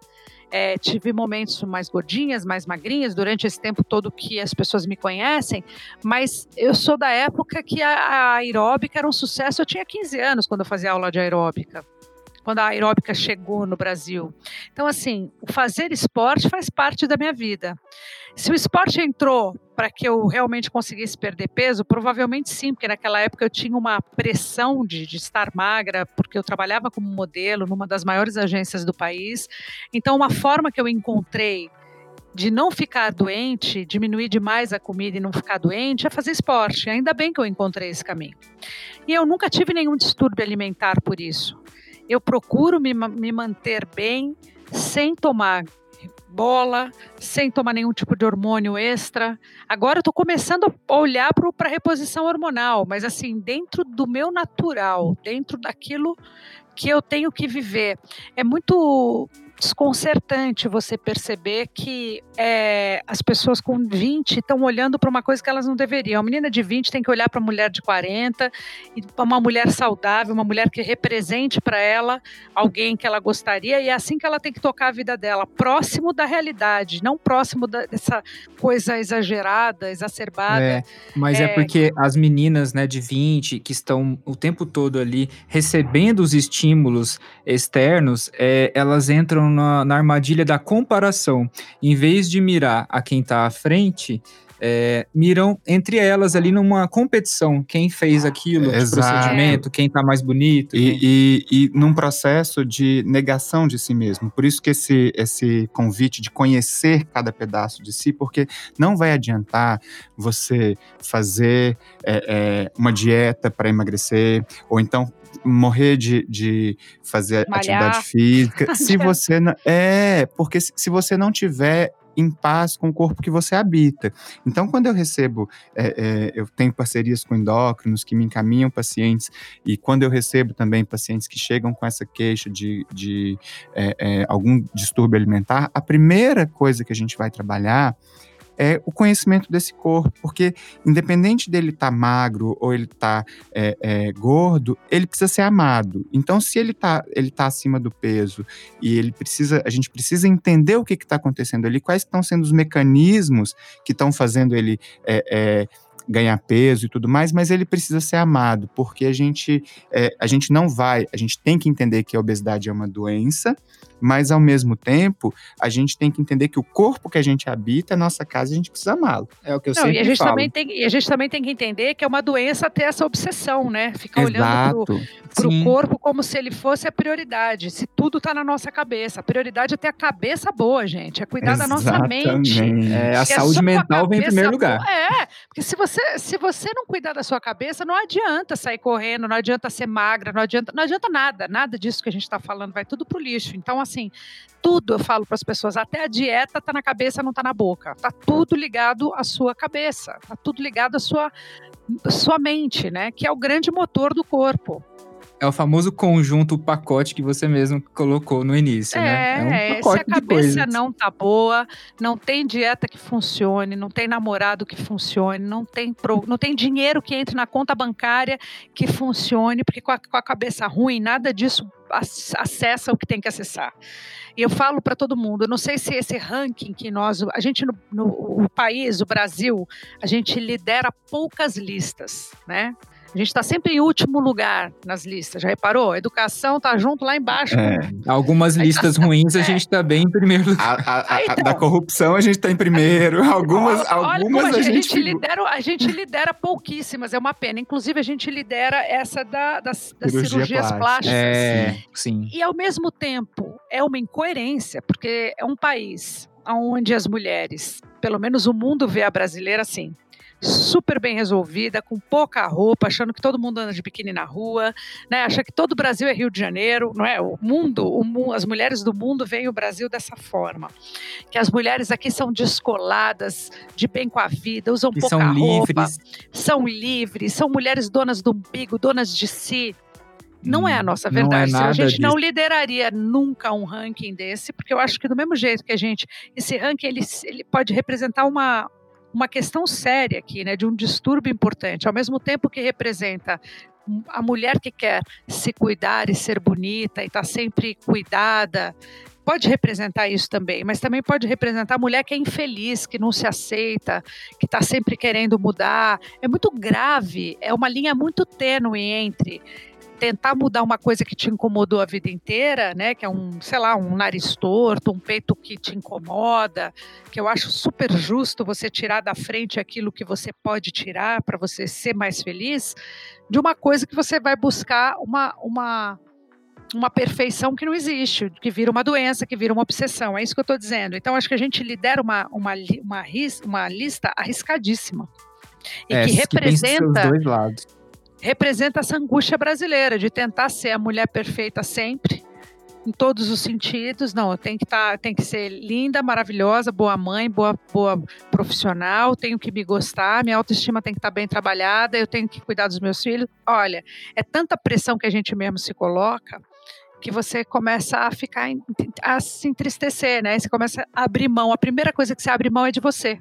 é, tive momentos mais gordinhas, mais magrinhas, durante esse tempo todo que as pessoas me conhecem, mas eu sou da época que a, a aeróbica era um sucesso. Eu tinha 15 anos quando eu fazia aula de aeróbica quando a aeróbica chegou no Brasil. Então, assim, o fazer esporte faz parte da minha vida. Se o esporte entrou para que eu realmente conseguisse perder peso, provavelmente sim, porque naquela época eu tinha uma pressão de, de estar magra, porque eu trabalhava como modelo numa das maiores agências do país. Então, uma forma que eu encontrei de não ficar doente, diminuir demais a comida e não ficar doente, é fazer esporte. Ainda bem que eu encontrei esse caminho. E eu nunca tive nenhum distúrbio alimentar por isso eu procuro me, me manter bem sem tomar bola, sem tomar nenhum tipo de hormônio extra. Agora eu estou começando a olhar para a reposição hormonal, mas assim, dentro do meu natural, dentro daquilo que eu tenho que viver. É muito desconcertante você perceber que é, as pessoas com 20 estão olhando para uma coisa que elas não deveriam. A menina de 20 tem que olhar para a mulher de 40 e para uma mulher saudável, uma mulher que represente para ela alguém que ela gostaria e é assim que ela tem que tocar a vida dela, próximo da realidade, não próximo da, dessa coisa exagerada, exacerbada. É, mas é... é porque as meninas, né, de 20 que estão o tempo todo ali recebendo os estímulos externos, é, elas entram na, na armadilha da comparação. Em vez de mirar a quem está à frente, é, miram entre elas ali numa competição. Quem fez aquilo, de procedimento, quem está mais bonito. E, quem... e, e, num processo de negação de si mesmo. Por isso que esse, esse convite de conhecer cada pedaço de si, porque não vai adiantar você fazer é, é, uma dieta para emagrecer, ou então morrer de, de fazer Malhar. atividade física. se você não. É, porque se, se você não tiver em paz com o corpo que você habita. Então, quando eu recebo, é, é, eu tenho parcerias com endócrinos que me encaminham pacientes, e quando eu recebo também pacientes que chegam com essa queixa de, de é, é algum distúrbio alimentar, a primeira coisa que a gente vai trabalhar é o conhecimento desse corpo, porque independente dele estar tá magro ou ele estar tá, é, é, gordo, ele precisa ser amado. Então, se ele está ele tá acima do peso e ele precisa, a gente precisa entender o que está acontecendo ali, quais estão sendo os mecanismos que estão fazendo ele é, é, ganhar peso e tudo mais, mas ele precisa ser amado, porque a gente, é, a gente não vai, a gente tem que entender que a obesidade é uma doença, mas ao mesmo tempo, a gente tem que entender que o corpo que a gente habita, a nossa casa, a gente precisa amá-lo. É o que eu Não, sempre e a gente falo. também tem e a gente também tem que entender que é uma doença ter essa obsessão, né? Ficar olhando Exato. pro Sim. corpo como se ele fosse a prioridade. Se tudo tá na nossa cabeça. A prioridade é ter a cabeça boa, gente. É cuidar da nossa mente. Exatamente. É, a Se saúde sua mental vem em primeiro lugar. boa- É, porque se você, se você não cuidar da sua cabeça, não adianta sair correndo, não adianta ser magra, não adianta, não adianta nada, nada disso que a gente está falando, vai tudo pro lixo. Então, assim, tudo eu falo para as pessoas, até a dieta tá na cabeça, não tá na boca. Tá tudo ligado à sua cabeça, tá tudo ligado à sua, sua mente, né? Que é o grande motor do corpo. É o famoso conjunto, o pacote que você mesmo colocou no início, né? É um se a pacote de cabeça não tá boa, não tem dieta que funcione, não tem namorado que funcione, não tem, pro- não tem dinheiro que entre na conta bancária que funcione, porque com a, com a cabeça ruim, nada disso ac- acessa o que tem que acessar. E eu falo para todo mundo, eu não sei se esse ranking que nós, a gente no, no o país, o Brasil, a gente lidera poucas listas, né? A gente está sempre em último lugar nas listas, já reparou? A educação está junto lá embaixo É. Algumas listas ruins a gente tá bem em primeiro lugar. A, a- a- então. da corrupção a gente tá em primeiro. Algumas, Olha, algumas como a a gente. gente, lidera, a gente lidera pouquíssimas, é uma pena. Inclusive, a gente lidera essa da- das, das Cirurgia cirurgias plástica. plásticas. É, sim. E ao mesmo tempo é uma incoerência, porque é um país onde as mulheres, pelo menos o mundo vê a brasileira assim, super bem resolvida, com pouca roupa, achando que todo mundo anda de biquíni na rua, né? Acha que todo o Brasil é Rio de Janeiro, não é? O mundo, o as mulheres do mundo veem o Brasil dessa forma, que as mulheres aqui são descoladas, de bem com a vida, usam Que pouca são roupa, livres. são livres, são mulheres donas do umbigo, donas de si. Não é a nossa Hum, não é verdade. Senão a gente não disso. lideraria nunca um ranking desse, porque eu acho que do mesmo jeito que a gente, esse ranking ele, ele pode representar uma uma questão séria aqui, né, de um distúrbio importante, ao mesmo tempo que representa a mulher que quer se cuidar e ser bonita e estar sempre cuidada, pode representar isso também, mas também pode representar a mulher que é infeliz, que não se aceita, que está sempre querendo mudar. É muito grave, é uma linha muito tênue entre tentar mudar uma coisa que te incomodou a vida inteira, né, que é um, sei lá, um nariz torto, um peito que te incomoda, que eu acho super justo você tirar da frente aquilo que você pode tirar para você ser mais feliz, de uma coisa que você vai buscar uma, uma uma perfeição que não existe, que vira uma doença, que vira uma obsessão. É isso que eu estou dizendo. Então, acho que a gente lidera uma, uma, uma, uma lista arriscadíssima. E É, que que representa, dois lados. Representa essa angústia brasileira de tentar ser a mulher perfeita sempre, em todos os sentidos. Não, tenho que tá, tenho que ser linda, maravilhosa, boa mãe, boa, boa profissional, tenho que me gostar, minha autoestima tem que estar bem trabalhada, eu tenho que cuidar dos meus filhos. Olha, é tanta pressão que a gente mesmo se coloca que você começa a ficar a se entristecer, né? Você começa a abrir mão. A primeira coisa que você abre mão é de você.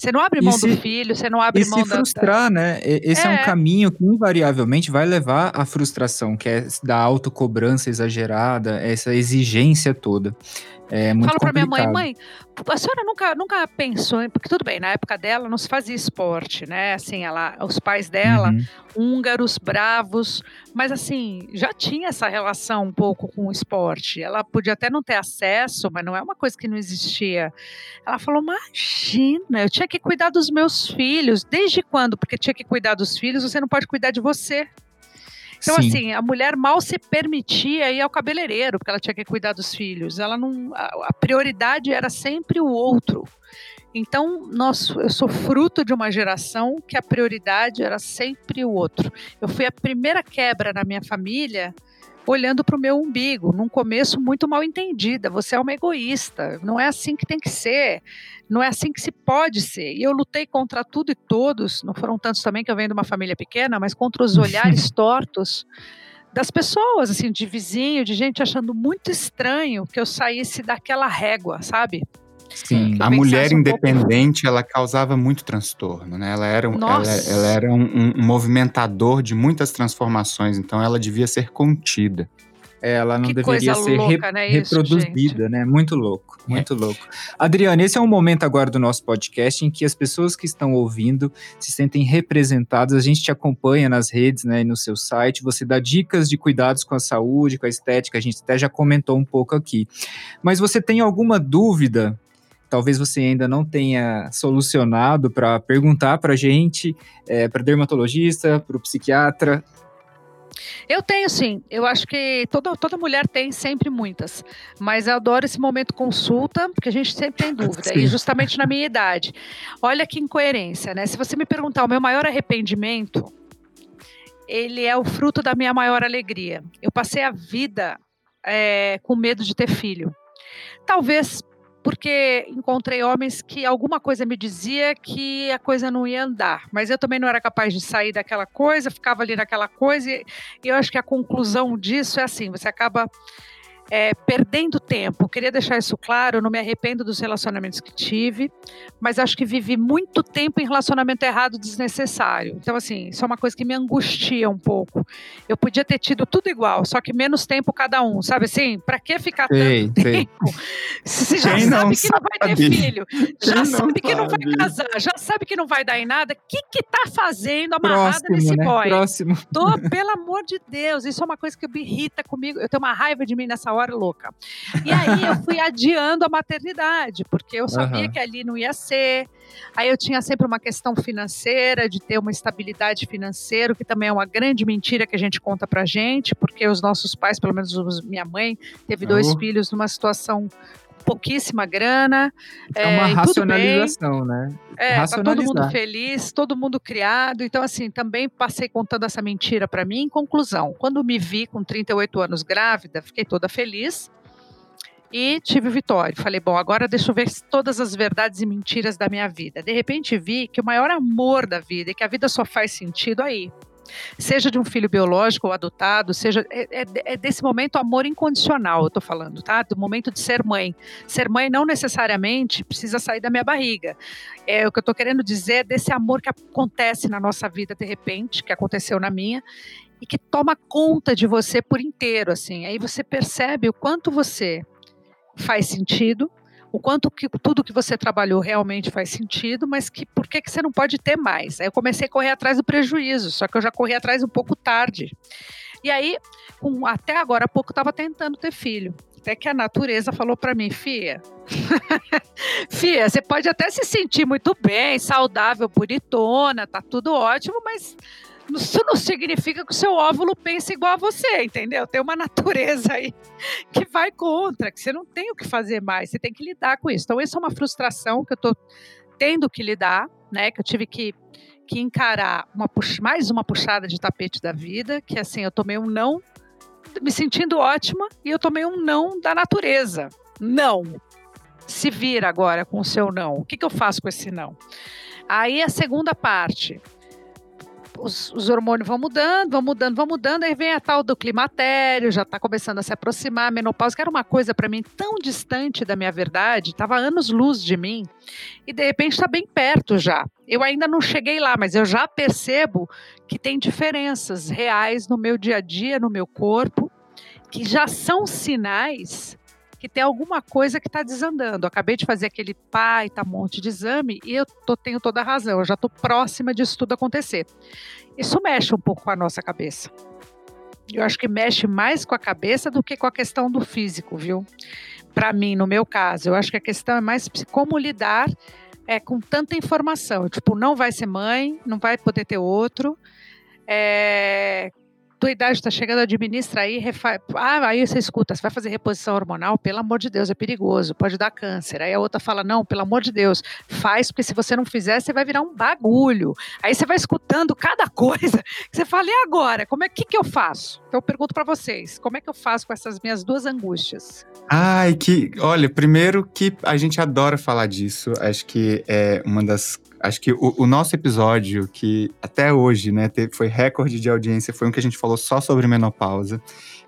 Você não abre mão se- do filho, você não abre E mão se da- da, frustrar, né? Esse é. É. um caminho que invariavelmente vai levar à frustração, que é da autocobrança exagerada, essa exigência toda. É muito Falo pra minha complicado. mãe, mãe, a senhora nunca, nunca pensou, em- porque tudo bem, na época dela não se fazia esporte, né? Assim, ela, os pais dela, Uhum. húngaros, bravos, mas assim, já tinha essa relação um pouco com o esporte. Ela podia até não ter acesso, mas não é uma coisa que não existia. Ela falou: imagina, eu tinha que cuidar dos meus filhos. Desde quando? Porque tinha que cuidar dos filhos, você não pode cuidar de você. Então, Sim. assim, a mulher mal se permitia ir ao cabeleireiro, porque ela tinha que cuidar dos filhos. Ela não. A, a prioridade era sempre o outro. Então, nós, eu sou fruto de uma geração que a prioridade era sempre o outro. Eu fui a primeira quebra na minha família olhando para o meu umbigo, num começo muito mal entendida. Você é uma egoísta, não é assim que tem que ser, não é assim que se pode ser. E eu lutei contra tudo e todos, não foram tantos também que eu venho de uma família pequena, mas contra os olhares tortos das pessoas, assim, de vizinho, de gente achando muito estranho que eu saísse daquela régua, sabe? Sim. A mulher um pouco- independente, ela causava muito transtorno, né? Ela era, um, ela, ela era um, um movimentador de muitas transformações, então ela devia ser contida. ela não que deveria ser louca, re né, reproduzida, né? Muito louco, muito é. louco. Adriana, esse é um momento agora do nosso podcast em que as pessoas que estão ouvindo se sentem representadas. A gente te acompanha nas redes, né, e no seu site. Você dá dicas de cuidados com a saúde, com a estética. A gente até já comentou um pouco aqui. Mas você tem alguma dúvida talvez você ainda não tenha solucionado para perguntar para a gente, é, para dermatologista, para o psiquiatra, eu tenho sim. Eu acho que toda, toda mulher tem sempre muitas. Mas eu adoro esse momento consulta, porque a gente sempre tem dúvida. Sim. E justamente na minha idade. Olha que incoerência, né? Se você me perguntar o meu maior arrependimento, ele é o fruto da minha maior alegria. Eu passei a vida é, com medo de ter filho. Talvez porque encontrei homens que alguma coisa me dizia que a coisa não ia andar, mas eu também não era capaz de sair daquela coisa, ficava ali naquela coisa, e eu acho que a conclusão disso é assim: você acaba é, perdendo tempo. Queria deixar isso claro, eu não me arrependo dos relacionamentos que tive, mas acho que vivi muito tempo em relacionamento errado desnecessário. Então, assim, isso é uma coisa que me angustia um pouco. Eu podia ter tido tudo igual, só que menos tempo cada um, sabe assim? Para que ficar tanto tempo? Você já Quem sabe que não vai ter filho, já Quem sabe que não vai casar, já sabe que não vai dar em nada. O que que tá fazendo amarrada Próximo, nesse né? boy? Próximo. Tô, pelo amor de Deus, isso é uma coisa que me irrita comigo. Eu tenho uma raiva de mim nessa hora hora louca. E aí eu fui adiando a maternidade, porque eu sabia uhum. que ali não ia ser. Aí eu tinha sempre uma questão financeira, de ter uma estabilidade financeira, que também é uma grande mentira que a gente conta pra gente, porque os nossos pais, pelo menos minha mãe, teve dois uhum. filhos numa situação pouquíssima grana. É uma é, racionalização, né? É, tá todo mundo feliz, todo mundo criado. Então, assim, também passei contando essa mentira para mim. Em conclusão, quando me vi com 38 anos grávida, fiquei toda feliz e tive vitória. Falei, bom, agora deixa eu ver todas as verdades e mentiras da minha vida. De repente vi que o maior amor da vida e que a vida só faz sentido aí, seja de um filho biológico ou adotado, seja é, é, é desse momento amor incondicional, eu estou falando, tá? Do momento de ser mãe. Ser mãe não necessariamente precisa sair da minha barriga. É o que eu estou querendo dizer é desse amor que acontece na nossa vida de repente, que aconteceu na minha e que toma conta de você por inteiro, assim. Aí você percebe o quanto você faz sentido, o quanto que tudo que você trabalhou realmente faz sentido, mas que por que, que você não pode ter mais? Aí eu comecei a correr atrás do prejuízo, só que eu já corri atrás um pouco tarde. E aí, até agora há pouco, estava tentando ter filho. Até que a natureza falou para mim, Fia, Fia, você pode até se sentir muito bem, saudável, bonitona, tá tudo ótimo, mas isso não significa que o seu óvulo pense igual a você, entendeu? Tem uma natureza aí que vai contra, que você não tem o que fazer mais, você tem que lidar com isso. Então, isso é uma frustração que eu estou tendo que lidar, né? Que eu tive que, que encarar uma mais uma puxada de tapete da vida, que assim, eu tomei um não, me sentindo ótima, e eu tomei um não da natureza. Não. Se vira agora com o seu não. O que, que eu faço com esse não? Aí a segunda parte os, os, hormônios vão mudando, vão mudando, vão mudando, aí vem a tal do climatério, já está começando a se aproximar, a menopausa, que era uma coisa para mim tão distante da minha verdade, estava anos-luz de mim, e de repente está bem perto já. Eu ainda não cheguei lá, mas eu já percebo que tem diferenças reais no meu dia a dia, no meu corpo, que já são sinais que tem alguma coisa que está desandando. Eu acabei de fazer aquele pai, tá monte de exame e eu tô, tenho toda a razão. Eu já estou próxima disso tudo acontecer. Isso mexe um pouco com a nossa cabeça. Eu acho que mexe mais com a cabeça do que com a questão do físico, viu? Para mim, no meu caso, eu acho que a questão é mais como lidar é, com tanta informação. Tipo, não vai ser mãe, não vai poder ter outro. É, tua idade está chegando, administra aí, refa... ah, aí você escuta, você vai fazer reposição hormonal, pelo amor de Deus, é perigoso, pode dar câncer. Aí a outra fala, não, pelo amor de Deus, faz, porque se você não fizer, você vai virar um bagulho. Aí você vai escutando cada coisa, você fala, e agora? Como é que, que eu faço? Então eu pergunto para vocês, como é que eu faço com essas minhas duas angústias? Ai, que, olha, primeiro que a gente adora falar disso, acho que é uma das acho que o, o, nosso episódio, que até hoje, né, teve, foi recorde de audiência, foi um que a gente falou só sobre menopausa.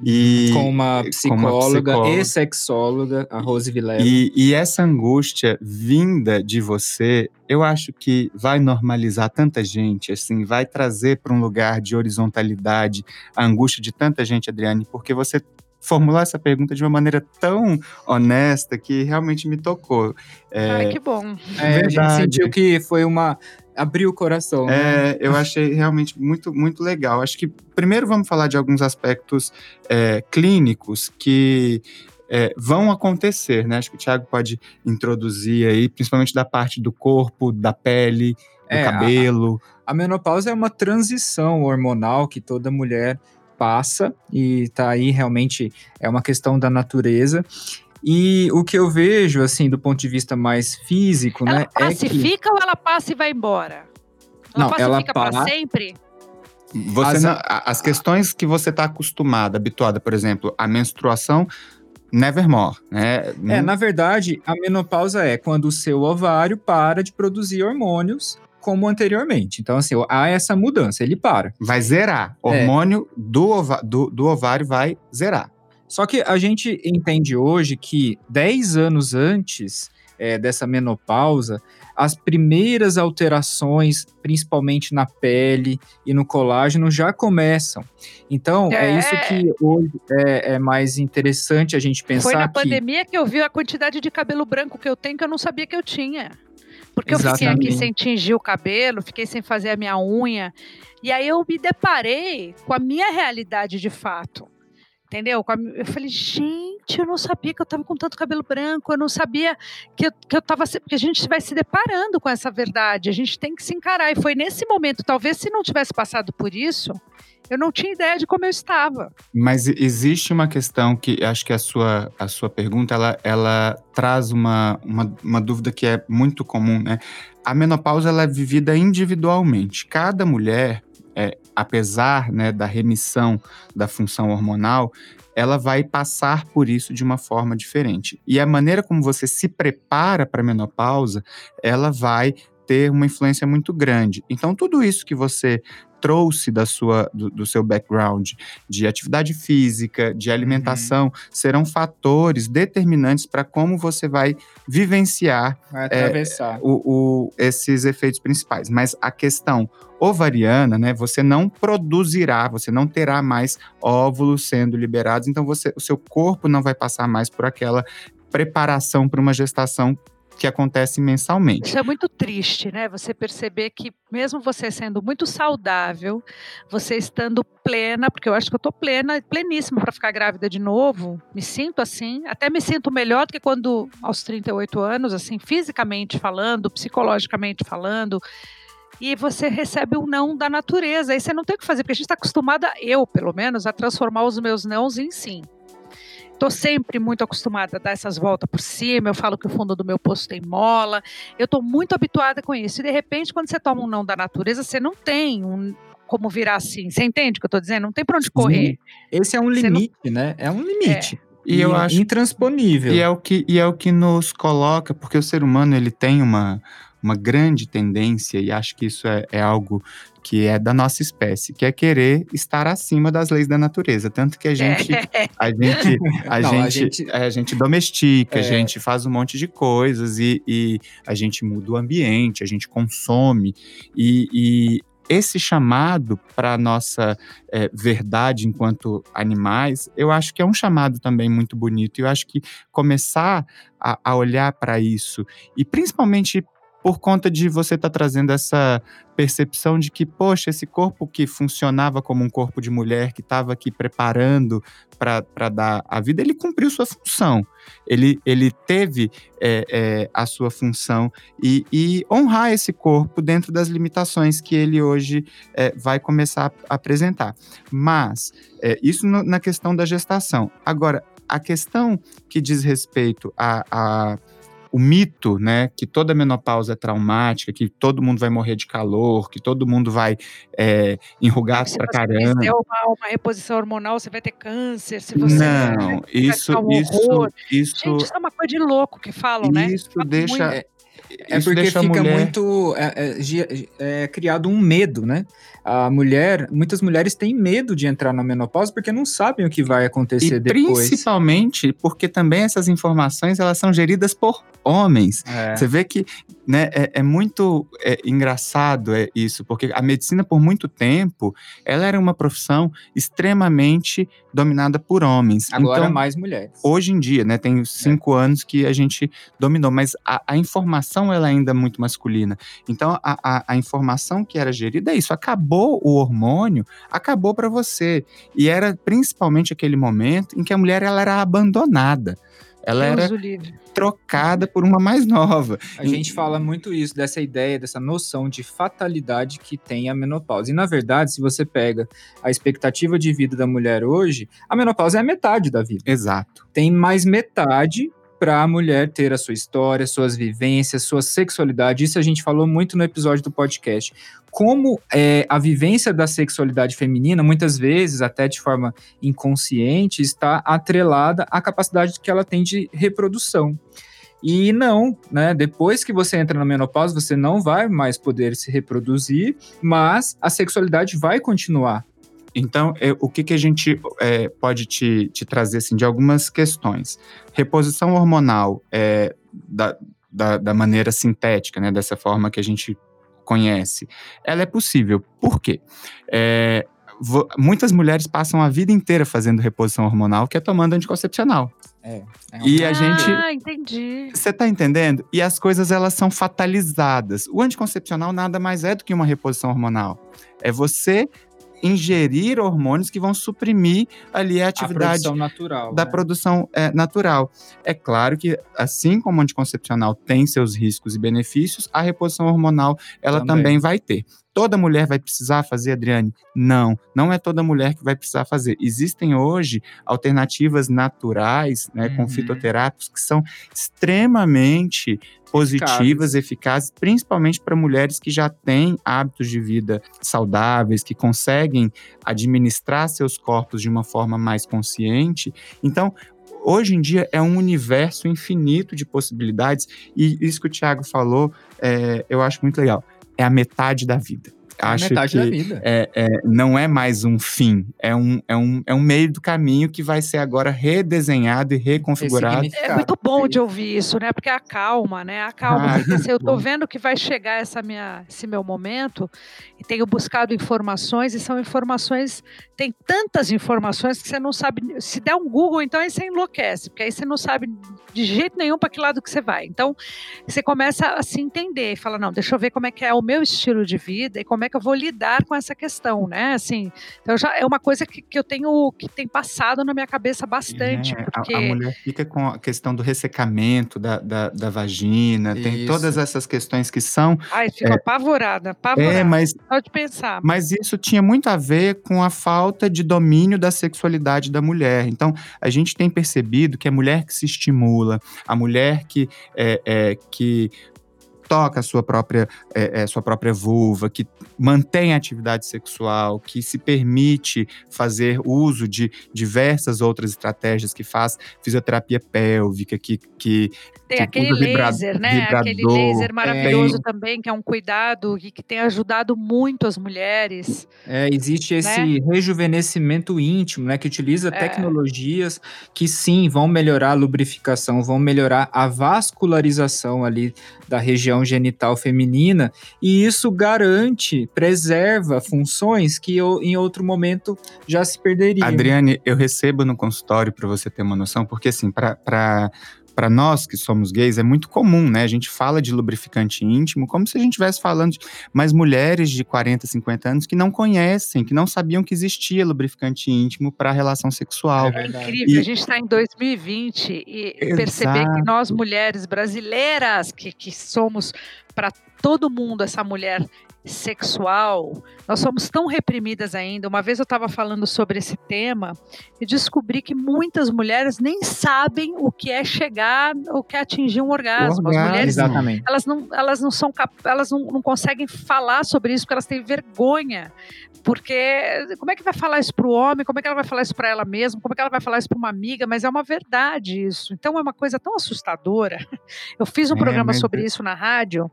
E, com uma psicóloga, uma psicóloga e sexóloga, a Rose Vilela. E, e essa angústia vinda de você, eu acho que vai normalizar tanta gente, assim, vai trazer para um lugar de horizontalidade a angústia de tanta gente, Adriane, porque você formulou essa pergunta de uma maneira tão honesta que realmente me tocou. É, Ai, que bom. É, a gente sentiu que foi uma abriu o coração. Né? É, eu achei realmente muito, muito legal. Acho que primeiro vamos falar de alguns aspectos é, clínicos que é, vão acontecer, né? Acho que o Thiago pode introduzir aí, principalmente da parte do corpo, da pele, do é, cabelo. A, a menopausa é uma transição hormonal que toda mulher passa e tá aí realmente é uma questão da natureza. E o que eu vejo, assim, do ponto de vista mais físico, ela né? Pacifica é que... ou ela passa e vai embora? Ela não, ela para sempre? Você as, não, as questões que você está acostumada, habituada, por exemplo, a menstruação, nevermore, né? É, na verdade, a menopausa é quando o seu ovário para de produzir hormônios como anteriormente. Então, assim, há essa mudança, ele para. Vai zerar. O é. hormônio do, do, do ovário vai zerar. Só que a gente entende hoje que 10 anos antes é, dessa menopausa, as primeiras alterações, principalmente na pele e no colágeno, já começam. Então, é, é isso que hoje é, é, mais interessante a gente pensar. Foi na que... pandemia que eu vi a quantidade de cabelo branco que eu tenho que eu não sabia que eu tinha. Porque Exatamente. eu fiquei aqui sem tingir o cabelo, fiquei sem fazer a minha unha. E aí eu me deparei com a minha realidade de fato entendeu? Eu falei, gente, eu não sabia que eu estava com tanto cabelo branco, eu não sabia que eu, que eu tava. Porque a gente vai se deparando com essa verdade, a gente tem que se encarar. E foi nesse momento, talvez se não tivesse passado por isso, eu não tinha ideia de como eu estava. Mas existe uma questão que acho que a sua, a sua pergunta ela, ela traz uma, uma, uma dúvida que é muito comum, né? A menopausa ela é vivida individualmente. Cada mulher é, apesar né, da remissão da função hormonal, ela vai passar por isso de uma forma diferente. E a maneira como você se prepara para a menopausa, ela vai ter uma influência muito grande. Então, tudo isso que você trouxe da sua, do, do, seu background de atividade física, de alimentação, uhum. serão fatores determinantes para como você vai vivenciar vai atravessar. É, o, o, esses efeitos principais. Mas a questão ovariana, né, você não produzirá, você não terá mais óvulos sendo liberados, então você, o seu corpo não vai passar mais por aquela preparação para uma gestação que acontece mensalmente. Isso é muito triste, né? Você perceber que mesmo você sendo muito saudável, você estando plena, porque eu acho que eu tô plena, pleníssima para ficar grávida de novo. Me sinto assim, até me sinto melhor do que quando aos 38 anos, assim, fisicamente falando, psicologicamente falando, e você recebe um não da natureza. Aí você não tem o que fazer, porque a gente está acostumada, eu pelo menos, a transformar os meus nãos em sim. Estou sempre muito acostumada a dar essas voltas por cima. Eu falo que o fundo do meu poço tem mola. Eu estou muito habituada com isso. E de repente, quando você toma um não da natureza, você não tem um, como virar assim. Você entende o que eu estou dizendo? Não tem para onde correr. Esse é um limite, não... né? É um limite. É. E, eu acho intransponível. E é o que e é o que nos coloca, porque o ser humano ele tem uma uma grande tendência e acho que isso é, é algo que é da nossa espécie, que é querer estar acima das leis da natureza. Tanto que a gente, a gente, a, Não, gente, a gente, a gente domestica, é. a gente faz um monte de coisas e, e, a gente muda o ambiente, a gente consome. E, e esse chamado para a nossa é, verdade enquanto animais, eu acho que é um chamado também muito bonito. Eu acho que começar a, a olhar para isso, e principalmente por conta de você estar tá trazendo essa percepção de que, poxa, esse corpo que funcionava como um corpo de mulher, que estava aqui preparando para dar a vida, ele cumpriu sua função. Ele, ele teve é, é, a sua função e, e, honrar esse corpo dentro das limitações que ele hoje é, vai começar a apresentar. Mas, é, isso no, na questão da gestação. Agora, a questão que diz respeito a, a o mito, né, que toda menopausa é traumática, que todo mundo vai morrer de calor, que todo mundo vai é, enrugar pra caramba. Se uma, uma reposição hormonal, você vai ter câncer. Se você não, isso, um isso, isso, Gente, isso é uma coisa de louco que falam, isso né? Isso deixa, muito... É porque fica mulher... muito é, é, é, criado um medo, né? A mulher, muitas mulheres têm medo de entrar na menopausa porque não sabem o que vai acontecer e depois. Principalmente porque também essas informações elas são geridas por homens. É. Você vê que né, é, é muito é, engraçado é isso, porque a medicina por muito tempo ela era uma profissão extremamente dominada por homens. Agora então, mais mulheres. Hoje em dia, né, tem cinco é. anos que a gente dominou, mas a, a, informação ela é ainda muito masculina. Então a, a, a, informação que era gerida é isso, acabou o hormônio, acabou para você. E era principalmente aquele momento em que a mulher ela era abandonada. Ela era trocada por uma mais nova. A e... gente fala muito isso, dessa ideia, dessa noção de fatalidade que tem a menopausa. E, na verdade, se você pega a expectativa de vida da mulher hoje, a menopausa é a metade da vida. Exato. Tem mais metade para a mulher ter a sua história, suas vivências, sua sexualidade. Isso a gente falou muito no episódio do podcast. Como é, a vivência da sexualidade feminina, muitas vezes, até de forma inconsciente, está atrelada à capacidade que ela tem de reprodução. E não, né? Depois que você entra na menopausa, você não vai mais poder se reproduzir, mas a sexualidade vai continuar. Então, é, o que, que a gente é, pode te, te, trazer assim, de algumas questões? Reposição hormonal é, da, da, da, maneira sintética, né, dessa forma que a gente conhece, ela é possível. Por quê? É, muitas mulheres passam a vida inteira fazendo reposição hormonal, que é tomando anticoncepcional. É, é um... E a gente. Ah, entendi. Você tá entendendo? E as coisas elas são fatalizadas. O anticoncepcional nada mais é do que uma reposição hormonal. É você ingerir hormônios que vão suprimir ali a atividade a produção natural, da né? produção é, natural. É claro que, assim como o anticoncepcional tem seus riscos e benefícios, a reposição hormonal ela também, também vai ter. Toda mulher vai precisar fazer, Adriane? Não, não é toda mulher que vai precisar fazer. Existem hoje alternativas naturais, né, uhum. com fitoterápicos, que são extremamente positivas, eficazes, principalmente para mulheres que já têm hábitos de vida saudáveis, que conseguem administrar seus corpos de uma forma mais consciente. Então, hoje em dia é um universo infinito de possibilidades, e isso que o Tiago falou, é, eu acho muito legal é a metade da vida. Acho metade que vida. É, é, não é mais um fim, é um, é, um, é um meio do caminho que vai ser agora redesenhado e reconfigurado. É muito bom de ouvir isso, né? Porque acalma, né? Acalma. Ah, porque assim, eu tô vendo que vai chegar essa minha, esse meu momento e tenho buscado informações e são informações, tem tantas informações que você não sabe. Se der um Google, então aí você enlouquece, porque aí você não sabe de jeito nenhum para que lado que você vai. Então você começa a se entender e fala, não, deixa eu ver como é que é o meu estilo de vida e como é que eu vou lidar com essa questão, né? Assim, então já é uma coisa que, que eu tenho que tem passado na minha cabeça bastante. É, porque... a, a, mulher fica com a questão do ressecamento da, da, da vagina, Isso. tem todas essas questões que são. Ai, fico é, apavorada, apavorada. É, mas, pode pensar. Mas isso tinha muito a ver com a falta de domínio da sexualidade da mulher. Então, a gente tem percebido que a mulher que se estimula, a mulher que, é, é que toca a sua própria, é, é, sua própria vulva, que mantém a atividade sexual, que se permite fazer uso de diversas outras estratégias, que faz fisioterapia pélvica, que. que tem que aquele laser, né? Vibrador, aquele laser maravilhoso é, também, que é um cuidado e que tem ajudado muito as mulheres. É, existe esse né? rejuvenescimento íntimo, né? Que utiliza é. tecnologias que sim vão melhorar a lubrificação, vão melhorar a vascularização ali da região genital feminina, e isso garante, preserva funções que em outro momento já se perderiam. Adriane, eu recebo no consultório, para você ter uma noção, porque assim, para para nós que somos gays é muito comum, né? A gente fala de lubrificante íntimo como se a gente estivesse falando de mas mulheres de 40, 50 anos que não conhecem, que não sabiam que existia lubrificante íntimo para relação sexual. É, incrível, e... a gente está em 2020 e Exato. perceber que nós mulheres brasileiras que, que somos para todo mundo essa mulher sexual, nós somos tão reprimidas ainda. Uma vez eu estava falando sobre esse tema e descobri que muitas mulheres nem sabem o que é chegar, o que é atingir um orgasmo. As mulheres, Exatamente. elas não, elas não são, elas não, não conseguem falar sobre isso porque elas têm vergonha. Porque como é que vai falar isso para o homem? Como é que ela vai falar isso para ela mesma? Como é que ela vai falar isso para uma amiga? Mas é uma verdade isso. Então é uma coisa tão assustadora. Eu fiz um é, programa sobre é isso na rádio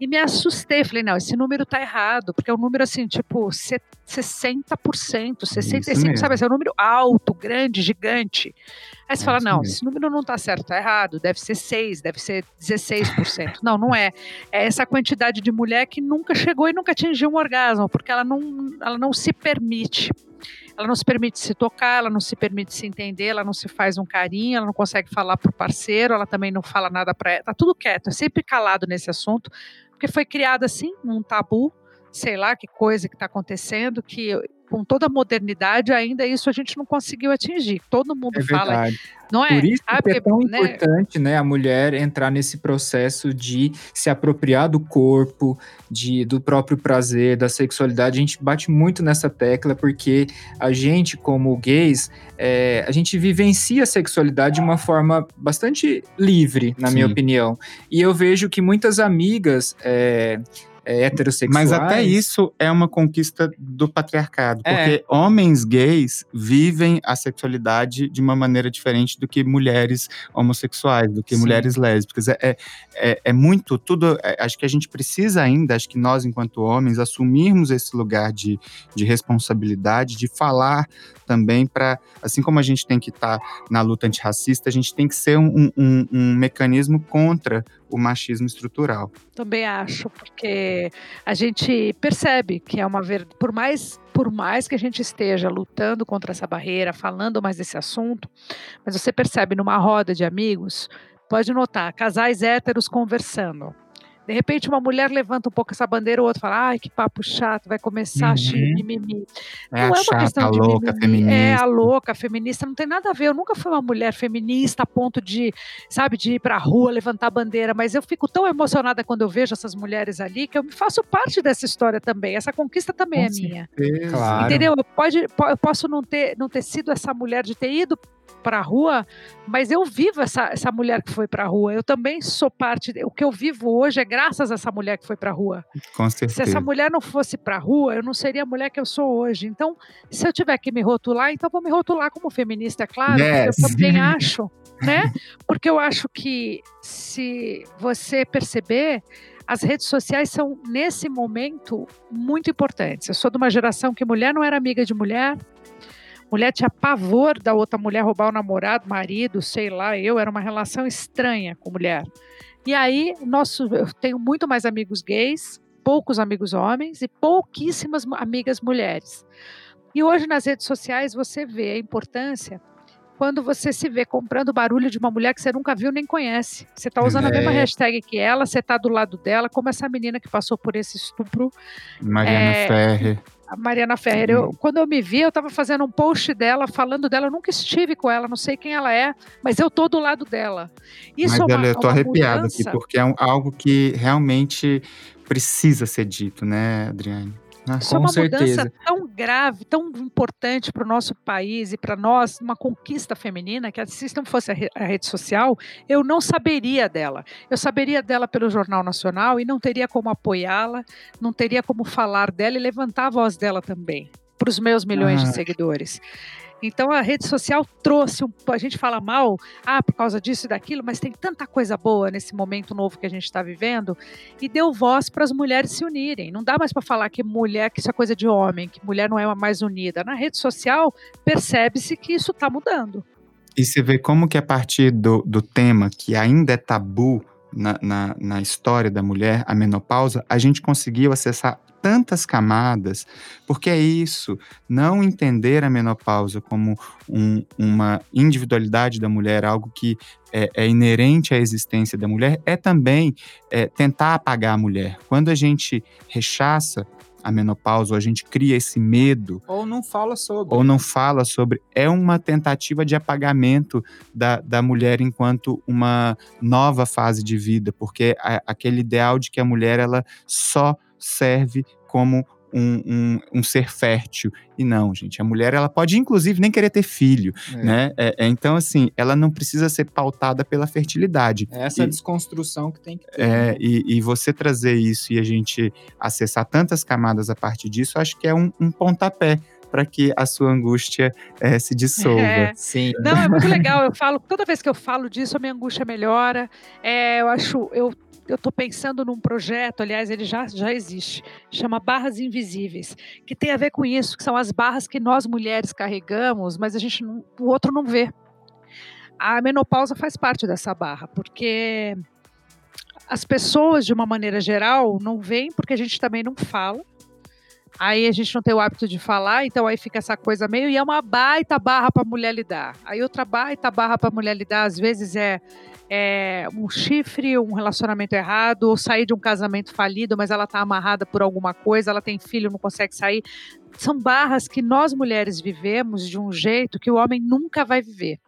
E me assustei, falei, não, esse número tá errado, porque é um número assim, tipo, 60%, 65%, sabe? Esse é um número alto, grande, gigante. Aí você é fala, não, mesmo. esse número não tá certo, tá errado, deve ser 6, deve ser 16%. não, não é. É essa quantidade de mulher que nunca chegou e nunca atingiu um orgasmo, porque ela não, ela não se permite ela não se permite se tocar, ela não se permite se entender, ela não se faz um carinho, ela não consegue falar para o parceiro, ela também não fala nada para ela. Tá tudo quieto, é sempre calado nesse assunto, porque foi criado assim, um tabu, sei lá que coisa que está acontecendo, que com toda a modernidade, ainda isso a gente não conseguiu atingir. Todo mundo é fala, não é? Por isso ah, que é tão né? importante, né, a mulher entrar nesse processo de se apropriar do corpo, de do próprio prazer, da sexualidade. A gente bate muito nessa tecla porque a gente, como gays, é, a gente vivencia a sexualidade de uma forma bastante livre, na Sim. minha opinião. E eu vejo que muitas amigas é, é, heterossexuais. Mas até isso é uma conquista do patriarcado, é. porque homens gays vivem a sexualidade de uma maneira diferente do que mulheres homossexuais, do que Sim. mulheres lésbicas. É, é, é, é muito, tudo. É, acho que a gente precisa ainda, acho que nós, enquanto homens, assumirmos esse lugar de, de responsabilidade, de falar também para, assim como a gente tem que estar tá na luta antirracista, a gente tem que ser um, um, um mecanismo contra o machismo estrutural. Também acho, porque a gente percebe que é uma verdade, por mais por mais que a gente esteja lutando contra essa barreira, falando mais desse assunto, mas você percebe numa roda de amigos, pode notar, casais héteros conversando. De repente, uma mulher levanta um pouco essa bandeira, o outro fala, ai, que papo chato, vai começar uhum. a mimimi. É não a é uma chata, questão de louca, mimimi, feminista. É a louca, feminista, não tem nada a ver. Eu nunca fui uma mulher feminista a ponto de, sabe, de ir pra rua, levantar a bandeira, mas eu fico tão emocionada quando eu vejo essas mulheres ali, que eu me faço parte dessa história também. Essa conquista também Com é certeza. minha. Claro. Entendeu? Pode, eu posso não ter, não ter sido essa mulher de ter ido para a rua, mas eu vivo essa, essa mulher que foi para a rua. Eu também sou parte. O que eu vivo hoje é graças a essa mulher que foi para a rua. Com certeza. Se essa mulher não fosse para a rua, eu não seria a mulher que eu sou hoje. Então, se eu tiver que me rotular, então vou me rotular como feminista, é claro. Yes. Eu também acho, né? Porque eu acho que se você perceber, as redes sociais são, nesse momento, muito importantes. Eu sou de uma geração que mulher não era amiga de mulher, Mulher tinha pavor da outra mulher roubar o namorado, marido, sei lá, eu era uma relação estranha com mulher. E aí, nosso, eu tenho muito mais amigos gays, poucos amigos homens e pouquíssimas amigas mulheres. E hoje nas redes sociais você vê a importância quando você se vê comprando barulho de uma mulher que você nunca viu nem conhece. Você está usando é. a mesma é. hashtag que ela, você está do lado dela, como essa menina que passou por esse estupro. Mariana é, Ferrer a Mariana Ferreira. Eu, quando eu me vi, eu estava fazendo um post dela, falando dela. Eu nunca estive com ela, não sei quem ela é, mas eu tô do lado dela. Isso mas é uma, eu tô arrepiado aqui, porque é um, algo que realmente precisa ser dito, né, Adriane? Ah, Isso é uma certeza. mudança tão grave, tão importante para o nosso país e para nós, uma conquista feminina, que se não fosse a, re a rede social, eu não saberia dela. Eu saberia dela pelo Jornal Nacional e não teria como apoiá-la, não teria como falar dela e levantar a voz dela também para os meus milhões ah. de seguidores. Então a rede social trouxe um, a gente fala mal, ah, por causa disso e daquilo, mas tem tanta coisa boa nesse momento novo que a gente está vivendo e deu voz para as mulheres se unirem. Não dá mais para falar que mulher, que isso é coisa de homem, que mulher não é mais unida. Na rede social percebe-se que isso está mudando. E você vê como que a partir do, do tema que ainda é tabu na, na, na história da mulher, a menopausa, a gente conseguiu acessar tantas camadas, porque é isso, não entender a menopausa como um, uma individualidade da mulher, algo que é, é, inerente à existência da mulher, é também é, tentar apagar a mulher. Quando a gente rechaça a menopausa, ou a gente cria esse medo. Ou não fala sobre. Ou não fala sobre. É uma tentativa de apagamento da, da mulher enquanto uma nova fase de vida, porque aquele ideal de que a mulher ela só serve como um, um, um, ser fértil. E não, gente, a mulher ela pode inclusive nem querer ter filho, é. né? É, é, então, assim, ela não precisa ser pautada pela fertilidade. É essa e, desconstrução que tem que ter. É, né? e, e, você trazer isso e a gente acessar tantas camadas a partir disso, acho que é um, um pontapé para que a sua angústia é, se dissolva. É. Sim. Não, é muito legal. Eu falo, toda vez que eu falo disso, a minha angústia melhora. É, eu acho, eu eu estou pensando num projeto, aliás, ele já, já existe, chama Barras Invisíveis, que tem a ver com isso, que são as barras que nós mulheres carregamos, mas a gente não, o outro não vê. A menopausa faz parte dessa barra, porque as pessoas, de uma maneira geral, não veem porque a gente também não fala. Aí a gente não tem o hábito de falar, então aí fica essa coisa meio. E é uma baita barra para mulher lidar. Aí outra baita barra para mulher lidar, às vezes é, é, um chifre, um relacionamento errado, ou sair de um casamento falido, mas ela está amarrada por alguma coisa, ela tem filho, não consegue sair. São barras que nós mulheres vivemos de um jeito que o homem nunca vai viver.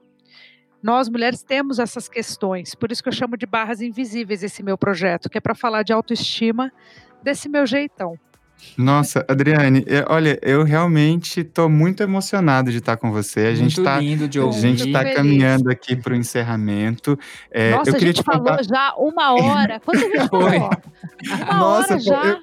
Nós mulheres temos essas questões, por isso que eu chamo de barras invisíveis esse meu projeto, que é para falar de autoestima desse meu jeitão. Nossa, Adriane, olha, eu realmente estou muito emocionado de estar com você. A gente está lindo de A gente está caminhando aqui para o encerramento. É, Nossa, eu a gente falou contar... já uma hora. Quanto a gente falou? Uma Nossa, hora já. Eu,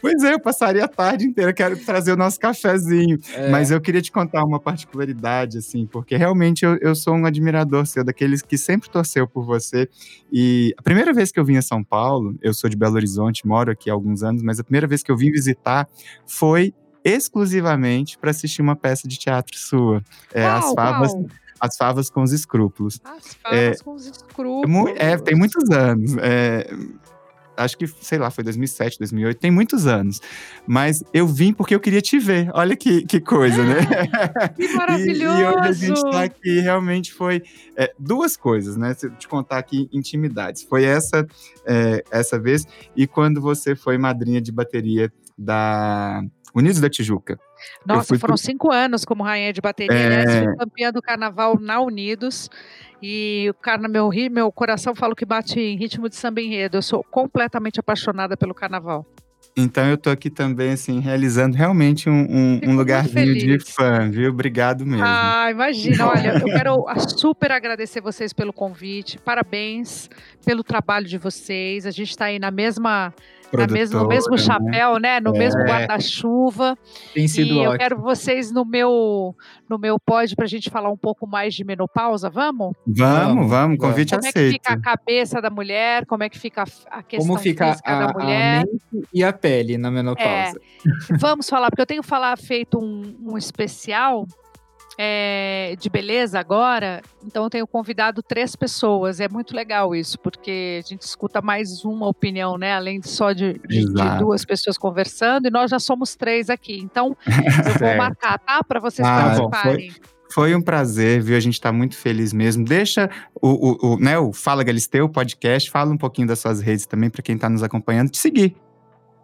Pois é, eu passaria a tarde inteira, quero trazer o nosso cafezinho. É. Mas eu queria te contar uma particularidade, assim, porque realmente eu, eu sou um admirador seu, daqueles que sempre torceu por você. E a primeira vez que eu vim a São Paulo, eu sou de Belo Horizonte, moro aqui há alguns anos, mas a primeira vez que eu vim visitar foi exclusivamente para assistir uma peça de teatro sua. É, uau, as favas. Uau. As favas com os escrúpulos. As favas é, com os escrúpulos. É, tem muitos anos. É, acho que, sei lá, foi 2007, 2008, tem muitos anos. Mas eu vim porque eu queria te ver. Olha que, que coisa, né? Que maravilhoso! e, e, hoje a gente tá aqui, realmente foi é, duas coisas, né? Se eu te contar aqui intimidades. Foi essa, é, essa vez e quando você foi madrinha de bateria da Unidos da Tijuca. Nossa, foram pro... cinco anos como rainha de bateria. É... Aliás, fui campeã do carnaval na Unidos. E o cara, meu, meu coração fala que bate em ritmo de samba enredo. Eu sou completamente apaixonada pelo carnaval. Então eu tô aqui também, assim, realizando realmente um, um, um lugarzinho de fã, viu? Obrigado mesmo. Ah, imagina. Olha, eu quero super agradecer vocês pelo convite. Parabéns pelo trabalho de vocês. A gente está aí na mesma mesmo, no mesmo né? chapéu, né? No é. mesmo guarda-chuva. Tem sido e ótimo. eu quero vocês no meu no meu pod para a gente falar um pouco mais de menopausa, vamos? Vamos, vamos, convite como aceito. Como é que fica a cabeça da mulher, como é que fica a questão como fica física a, da mulher. A mente e a pele na menopausa. É, vamos falar, porque eu tenho falar, feito um, um especial é, de beleza agora, então eu tenho convidado três pessoas. É muito legal isso, porque a gente escuta mais uma opinião, né? Além de só de, de, de duas pessoas conversando, e nós já somos três aqui. Então, eu vou marcar, tá? Para vocês ah, participarem. Foi... Foi um prazer, viu? A gente está muito feliz mesmo. Deixa o, o, o, né, o Fala Galisteu, podcast, fala um pouquinho das suas redes também para quem está nos acompanhando, te seguir.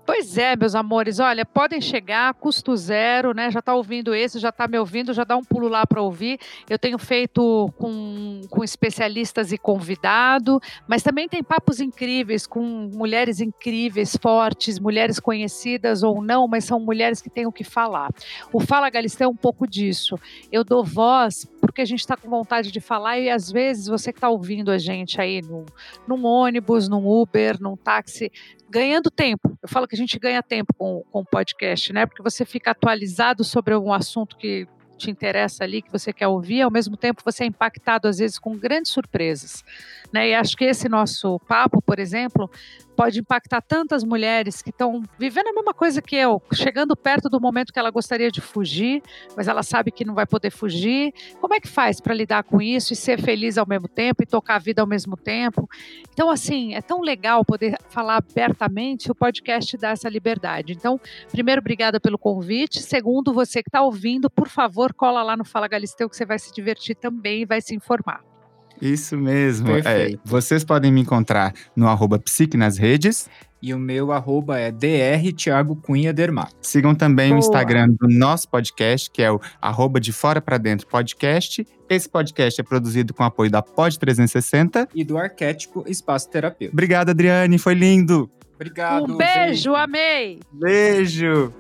Pois é, meus amores, olha, podem chegar, custo zero, né? Já está ouvindo esse, já está me ouvindo, já dá um pulo lá para ouvir. Eu tenho feito com, com especialistas e convidado, mas também tem papos incríveis com mulheres incríveis, fortes, mulheres conhecidas ou não, mas são mulheres que têm o que falar. O Fala Galisteu é um pouco disso. Eu dou voz porque a gente está com vontade de falar e às vezes você que está ouvindo a gente aí no, num ônibus, num Uber, num táxi, ganhando tempo. Eu falo que a gente ganha tempo com, o podcast, né? Porque você fica atualizado sobre algum assunto que te interessa ali, que você quer ouvir, ao mesmo tempo você é impactado às vezes com grandes surpresas. Né? E acho que esse nosso papo, por exemplo, pode impactar tantas mulheres que estão vivendo a mesma coisa que eu, chegando perto do momento que ela gostaria de fugir, mas ela sabe que não vai poder fugir. Como é que faz para lidar com isso e ser feliz ao mesmo tempo e tocar a vida ao mesmo tempo? Então, assim, é tão legal poder falar abertamente, o podcast dá essa liberdade. Então, primeiro, obrigada pelo convite. Segundo, você que está ouvindo, por favor, cola lá no Fala Galisteu que você vai se divertir também e vai se informar. Isso mesmo. É, vocês podem me encontrar no arroba psique nas redes. E o meu arroba é dr Thiago Cunha Dermar. Sigam também Boa. o Instagram do nosso podcast, que é o arroba de fora para dentro podcast. Esse podcast é produzido com apoio da Pod 360 e do Arquétipo Espaço Terapêutico. Obrigado, Adriane, foi lindo. Obrigado. Um beijo, beijo. amei. Beijo.